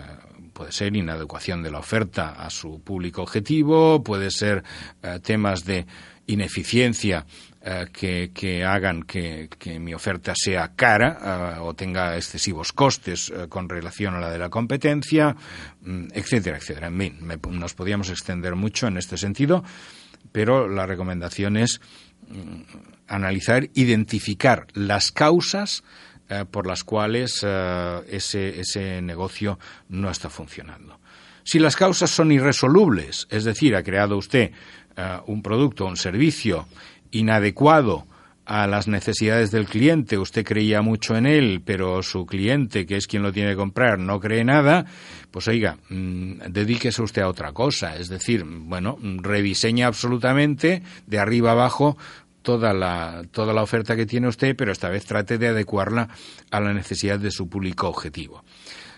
puede ser inadecuación de la oferta a su público objetivo, puede ser eh, temas de ineficiencia eh, que, hagan que, mi oferta sea cara o tenga excesivos costes con relación a la de la competencia, mm, etcétera, etcétera. En fin, nos podríamos extender mucho en este sentido, pero la recomendación es mm, analizar, identificar las causas eh, por las cuales eh, ese, ese negocio no está funcionando. Si las causas son irresolubles, es decir, ha creado usted eh, un producto un servicio inadecuado a las necesidades del cliente, usted creía mucho en él, pero su cliente, que es quien lo tiene que comprar, no cree nada, pues oiga, mm, dedíquese usted a otra cosa. Es decir, bueno, rediseña absolutamente de arriba abajo toda la, toda la oferta que tiene usted, pero esta vez trate de adecuarla a la necesidad de su público objetivo.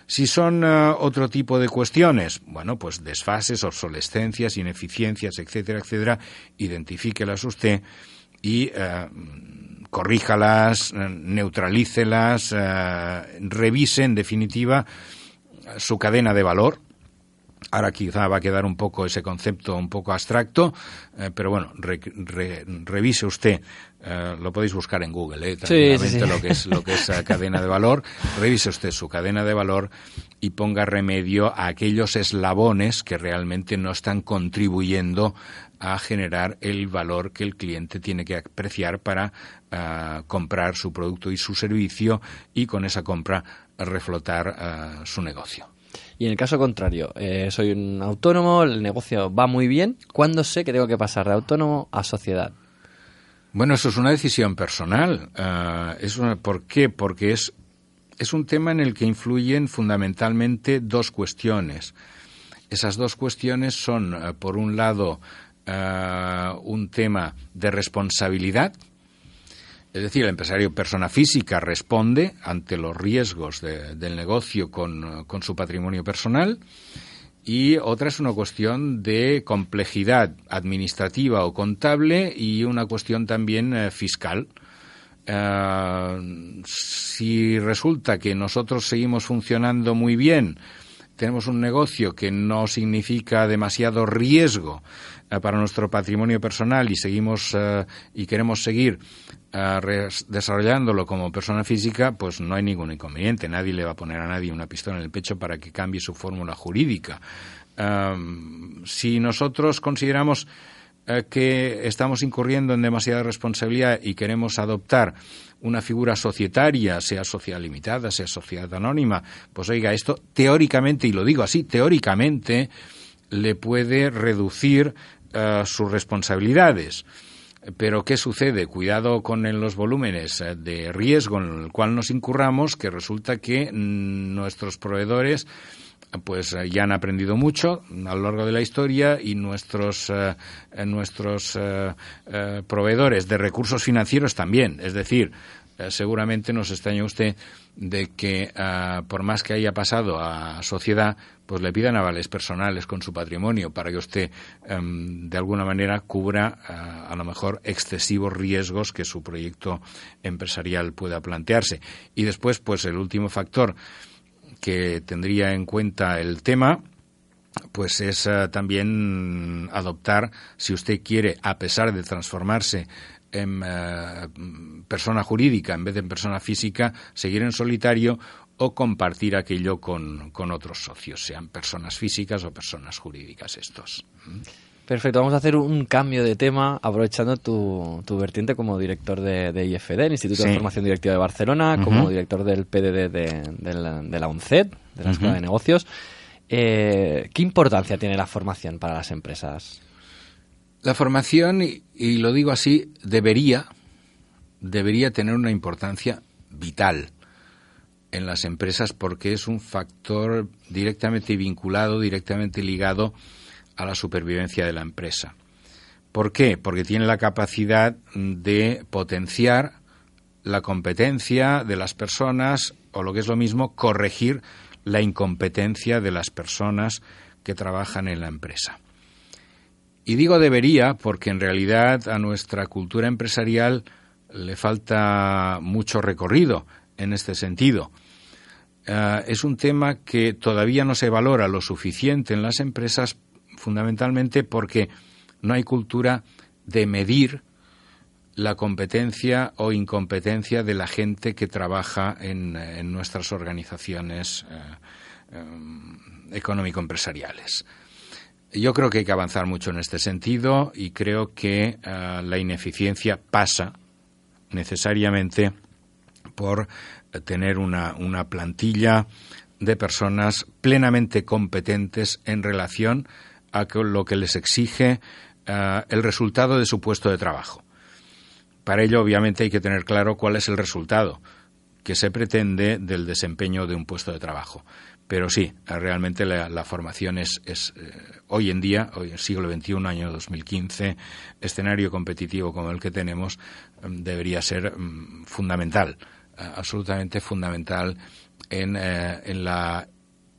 Si son eh, otro tipo de cuestiones, bueno, pues desfases, obsolescencias, ineficiencias, etcétera, etcétera, identifíquelas usted y eh, corríjalas, eh, neutralícelas, revise en definitiva su cadena de valor, Ahora quizá va a quedar un poco ese concepto un poco abstracto, eh, pero bueno, revise usted, eh, lo podéis buscar en Google, eh, tranquilamente lo que es lo que es cadena de valor, revise usted su cadena de valor y ponga remedio a aquellos eslabones que realmente no están contribuyendo a generar el valor que el cliente tiene que apreciar para comprar su producto y su servicio y con esa compra reflotar su negocio. Y en el caso contrario, eh, soy un autónomo, el negocio va muy bien. ¿Cuándo sé que tengo que pasar de autónomo a sociedad? Bueno, eso es una decisión personal. Ah, es ¿Por qué? Porque es, es un tema en el que influyen fundamentalmente dos cuestiones. Esas dos cuestiones son, ah, por un lado, ah, un tema de responsabilidad, es decir, el empresario persona física responde ante los riesgos del negocio con, su patrimonio personal y otra es una cuestión de complejidad administrativa o contable y una cuestión también eh, fiscal. Eh, si resulta que nosotros seguimos funcionando muy bien, tenemos un negocio que no significa demasiado riesgo eh, para nuestro patrimonio personal y seguimos y queremos seguir desarrollándolo como persona física, pues no hay ningún inconveniente. Nadie le va a poner a nadie una pistola en el pecho para que cambie su fórmula jurídica. si nosotros consideramos eh, que estamos incurriendo en demasiada responsabilidad y queremos adoptar una figura societaria, sea sociedad limitada, sea sociedad anónima, pues oiga, esto teóricamente, y lo digo así, teóricamente le puede reducir eh, sus responsabilidades. Pero ¿qué sucede? Cuidado con los volúmenes eh, de riesgo en el cual nos incurramos, que resulta que mm, nuestros proveedores pues eh, ya han aprendido mucho a lo largo de la historia y nuestros eh, nuestros proveedores de recursos financieros también. Es decir, seguramente nos extraña usted de que por más que haya pasado a sociedad, pues le pidan avales personales con su patrimonio para que usted em, de alguna manera cubra eh, a lo mejor excesivos riesgos que su proyecto empresarial pueda plantearse. Y después, pues el último factor que tendría en cuenta el tema pues es eh, también adoptar, si usted quiere, a pesar de transformarse en eh, persona jurídica en vez de en persona física, seguir en solitario o compartir aquello con, otros socios, sean personas físicas o personas jurídicas estos. Perfecto, vamos a hacer un cambio de tema aprovechando tu, tu vertiente como director de, de IFD, el Instituto de Formación Directiva de Barcelona, como director del PDD de, la, de UNCED, de la Escuela de Negocios. Eh, ¿Qué importancia tiene la formación para las empresas? La formación, y lo digo así, debería, debería tener una importancia vital en las empresas porque es un factor directamente vinculado, directamente ligado a la supervivencia de la empresa. ¿Por qué? Porque tiene la capacidad de potenciar la competencia de las personas o lo que es lo mismo, corregir la incompetencia de las personas que trabajan en la empresa. Y digo debería porque en realidad a nuestra cultura empresarial le falta mucho recorrido en este sentido. Eh, es un tema que todavía no se valora lo suficiente en las empresas, fundamentalmente porque no hay cultura de medir la competencia o incompetencia de la gente que trabaja en, nuestras organizaciones eh, eh, económico-empresariales. Yo creo que hay que avanzar mucho en este sentido y creo que la ineficiencia pasa necesariamente por tener una, una plantilla de personas plenamente competentes en relación a lo que les exige eh, el resultado de su puesto de trabajo. Para ello, obviamente, hay que tener claro cuál es el resultado que se pretende del desempeño de un puesto de trabajo. Pero sí, realmente la, formación es, es eh, hoy en día, siglo XXI, año 2015, escenario competitivo como el que tenemos, mm, debería ser mm, fundamental absolutamente fundamental en, eh, en, la,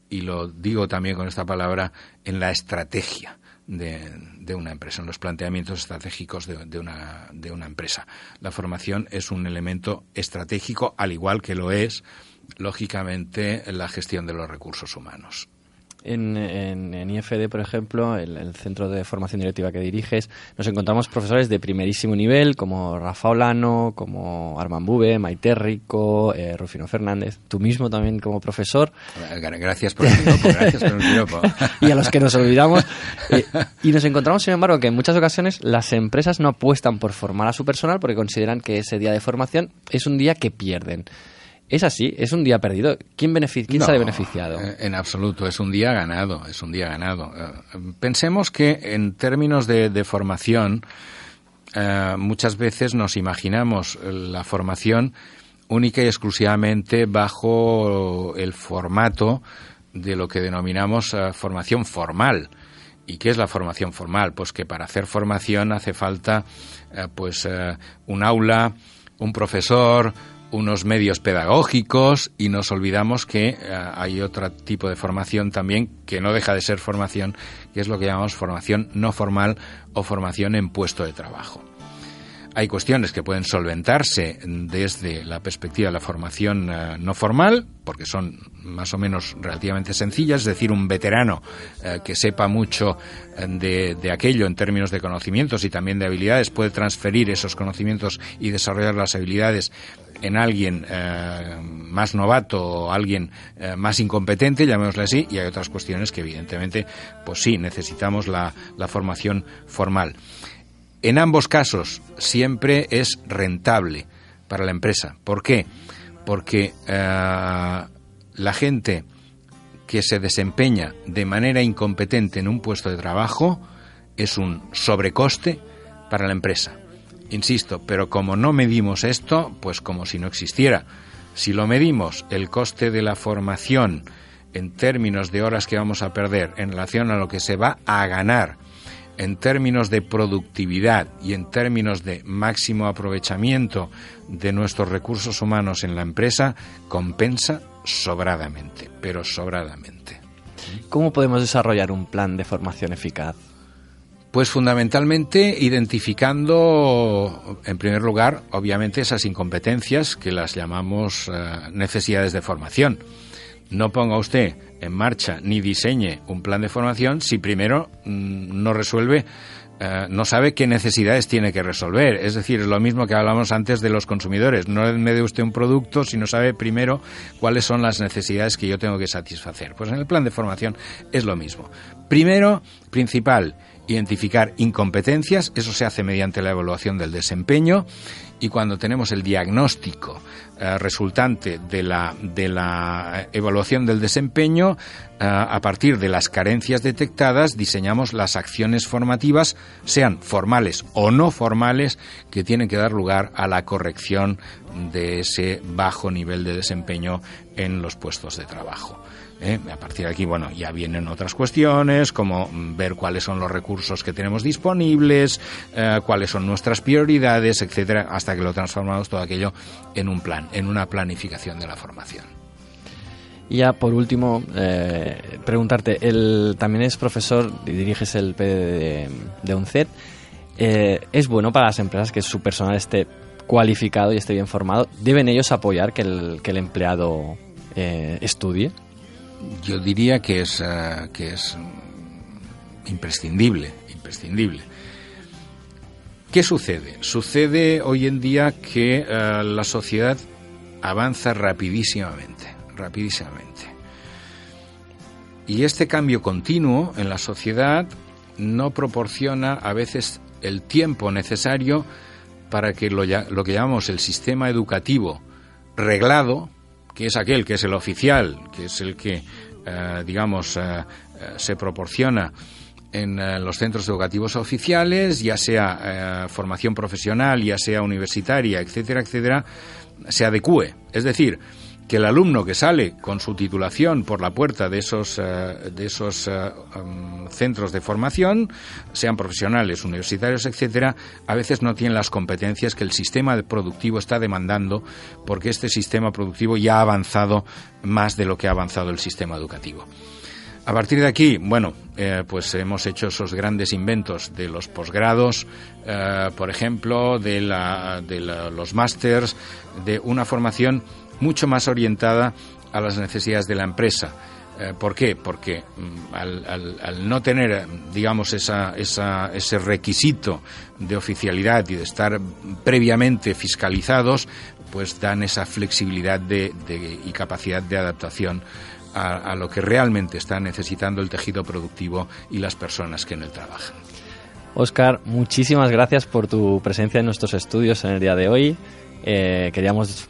y lo digo también con esta palabra, en la estrategia de, de una empresa, en los planteamientos estratégicos de, de, una, de una empresa. La formación es un elemento estratégico, al igual que lo es, lógicamente, la gestión de los recursos humanos. en, en, IFD, por ejemplo, el, el, centro de formación directiva que diriges, nos encontramos profesores de primerísimo nivel, como Rafa Olano, como Armand Bube, Maite Rico, eh, Rufino Fernández, tú mismo también como profesor. Gracias por el piropo, gracias por el piropo. y a los que nos olvidamos. Eh, y nos encontramos, sin embargo, que en muchas ocasiones las empresas no apuestan por formar a su personal porque consideran que ese día de formación es un día que pierden. ¿Es así? ¿Es un día perdido? ¿Quién, ¿quién sale beneficiado? Eh, en absoluto, es un día ganado, es un día ganado. Eh, pensemos que en términos de, formación, eh, muchas veces nos imaginamos la formación única y exclusivamente bajo el formato de lo que denominamos formación formal. ¿Y qué es la formación formal? Pues que para hacer formación hace falta pues un aula, un profesor, unos medios pedagógicos y nos olvidamos que eh, hay otro tipo de formación también que no deja de ser formación, que es lo que llamamos formación no formal o formación en puesto de trabajo. Hay cuestiones que pueden solventarse desde la perspectiva de la formación eh, no formal, porque son más o menos relativamente sencillas, es decir, un veterano eh, que sepa mucho de, de, aquello en términos de conocimientos y también de habilidades puede transferir esos conocimientos y desarrollar las habilidades en alguien eh, más novato o alguien eh, más incompetente, llamémosle así, y hay otras cuestiones que evidentemente, pues sí, necesitamos la, formación formal. En ambos casos siempre es rentable para la empresa. ¿Por qué? Porque eh, la gente que se desempeña de manera incompetente en un puesto de trabajo es un sobrecoste para la empresa. Insisto, pero como no medimos esto, pues como si no existiera. Si lo medimos, el coste de la formación en términos de horas que vamos a perder en relación a lo que se va a ganar en términos de productividad y en términos de máximo aprovechamiento de nuestros recursos humanos en la empresa, compensa sobradamente, pero sobradamente. ¿Cómo podemos desarrollar un plan de formación eficaz? Pues fundamentalmente identificando, en primer lugar, obviamente esas incompetencias que las llamamos eh, necesidades de formación. No ponga usted en marcha ni diseñe un plan de formación si primero mm, no resuelve eh, no sabe qué necesidades tiene que resolver. Es decir, es lo mismo que hablamos antes de los consumidores. No me dé usted un producto si no sabe primero cuáles son las necesidades que yo tengo que satisfacer. Pues en el plan de formación es lo mismo. Primero, principal, identificar incompetencias, eso se hace mediante la evaluación del desempeño y cuando tenemos el diagnóstico eh, resultante de la, de la evaluación del desempeño, eh, a partir de las carencias detectadas, diseñamos las acciones formativas, sean formales o no formales, que tienen que dar lugar a la corrección de ese bajo nivel de desempeño en los puestos de trabajo. ¿Eh? A partir de aquí, bueno, ya vienen otras cuestiones, como ver cuáles son los recursos que tenemos disponibles, eh, cuáles son nuestras prioridades, etcétera, hasta que lo transformamos todo aquello en un plan, en una planificación de la formación. Y ya por último, eh, preguntarte, él también es profesor y diriges el PD de, de UNCED. ¿Es bueno para las empresas que su personal esté cualificado y esté bien formado? ¿Deben ellos apoyar el, que el empleado estudie? Yo diría que es, eh, que es imprescindible, imprescindible. ¿Qué sucede? Sucede hoy en día que eh, la sociedad avanza rapidísimamente, rapidísimamente. Y este cambio continuo en la sociedad no proporciona a veces el tiempo necesario para que lo, lo que llamamos el sistema educativo reglado, que es aquel que es el oficial, que es el que, eh, digamos, eh, eh, se proporciona en los centros educativos oficiales, ya sea formación profesional, ya sea universitaria, etcétera, etcétera, se adecue. Es decir, que el alumno que sale con su titulación por la puerta de esos, eh, de esos eh, um, centros de formación, sean profesionales, universitarios, etcétera, a veces no tienen las competencias que el sistema productivo está demandando, porque este sistema productivo ya ha avanzado más de lo que ha avanzado el sistema educativo. A partir de aquí, bueno, eh, pues hemos hecho esos grandes inventos de los posgrados, por ejemplo, de, la, de los másters, de una formación mucho más orientada a las necesidades de la empresa. Eh, ¿Por qué? Porque mm, al, no tener, digamos, esa, ese requisito de oficialidad y de estar previamente fiscalizados, pues dan esa flexibilidad de, y capacidad de adaptación a, lo que realmente está necesitando el tejido productivo y las personas que en él trabajan. Oscar, muchísimas gracias por tu presencia en nuestros estudios en el día de hoy. Eh, queríamos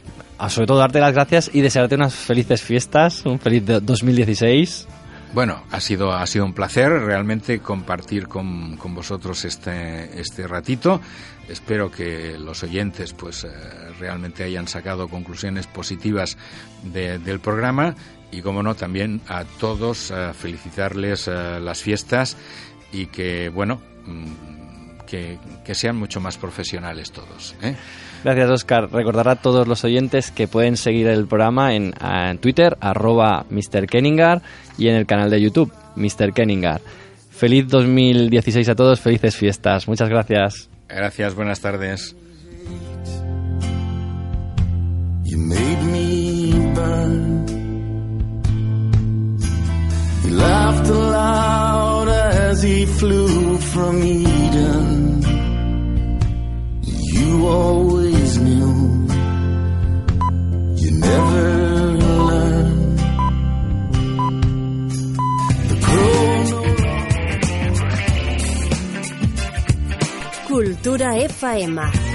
sobre todo darte las gracias y desearte unas felices fiestas, un feliz 2016. Bueno, ha sido, ha sido un placer realmente compartir con, con vosotros este, este ratito. Espero que los oyentes pues eh, realmente hayan sacado conclusiones positivas del programa y, como no, también a todos eh, felicitarles las fiestas y que, bueno, mm, que, que, sean mucho más profesionales todos. Gracias, Oscar. Recordar a todos los oyentes que pueden seguir el programa en, Twitter, arroba Mr. Kenningar, y en el canal de YouTube, Mr. Kenningar. Feliz 2016 a todos, felices fiestas. Muchas gracias. Gracias, buenas tardes. you always knew you never learn. Cultura FM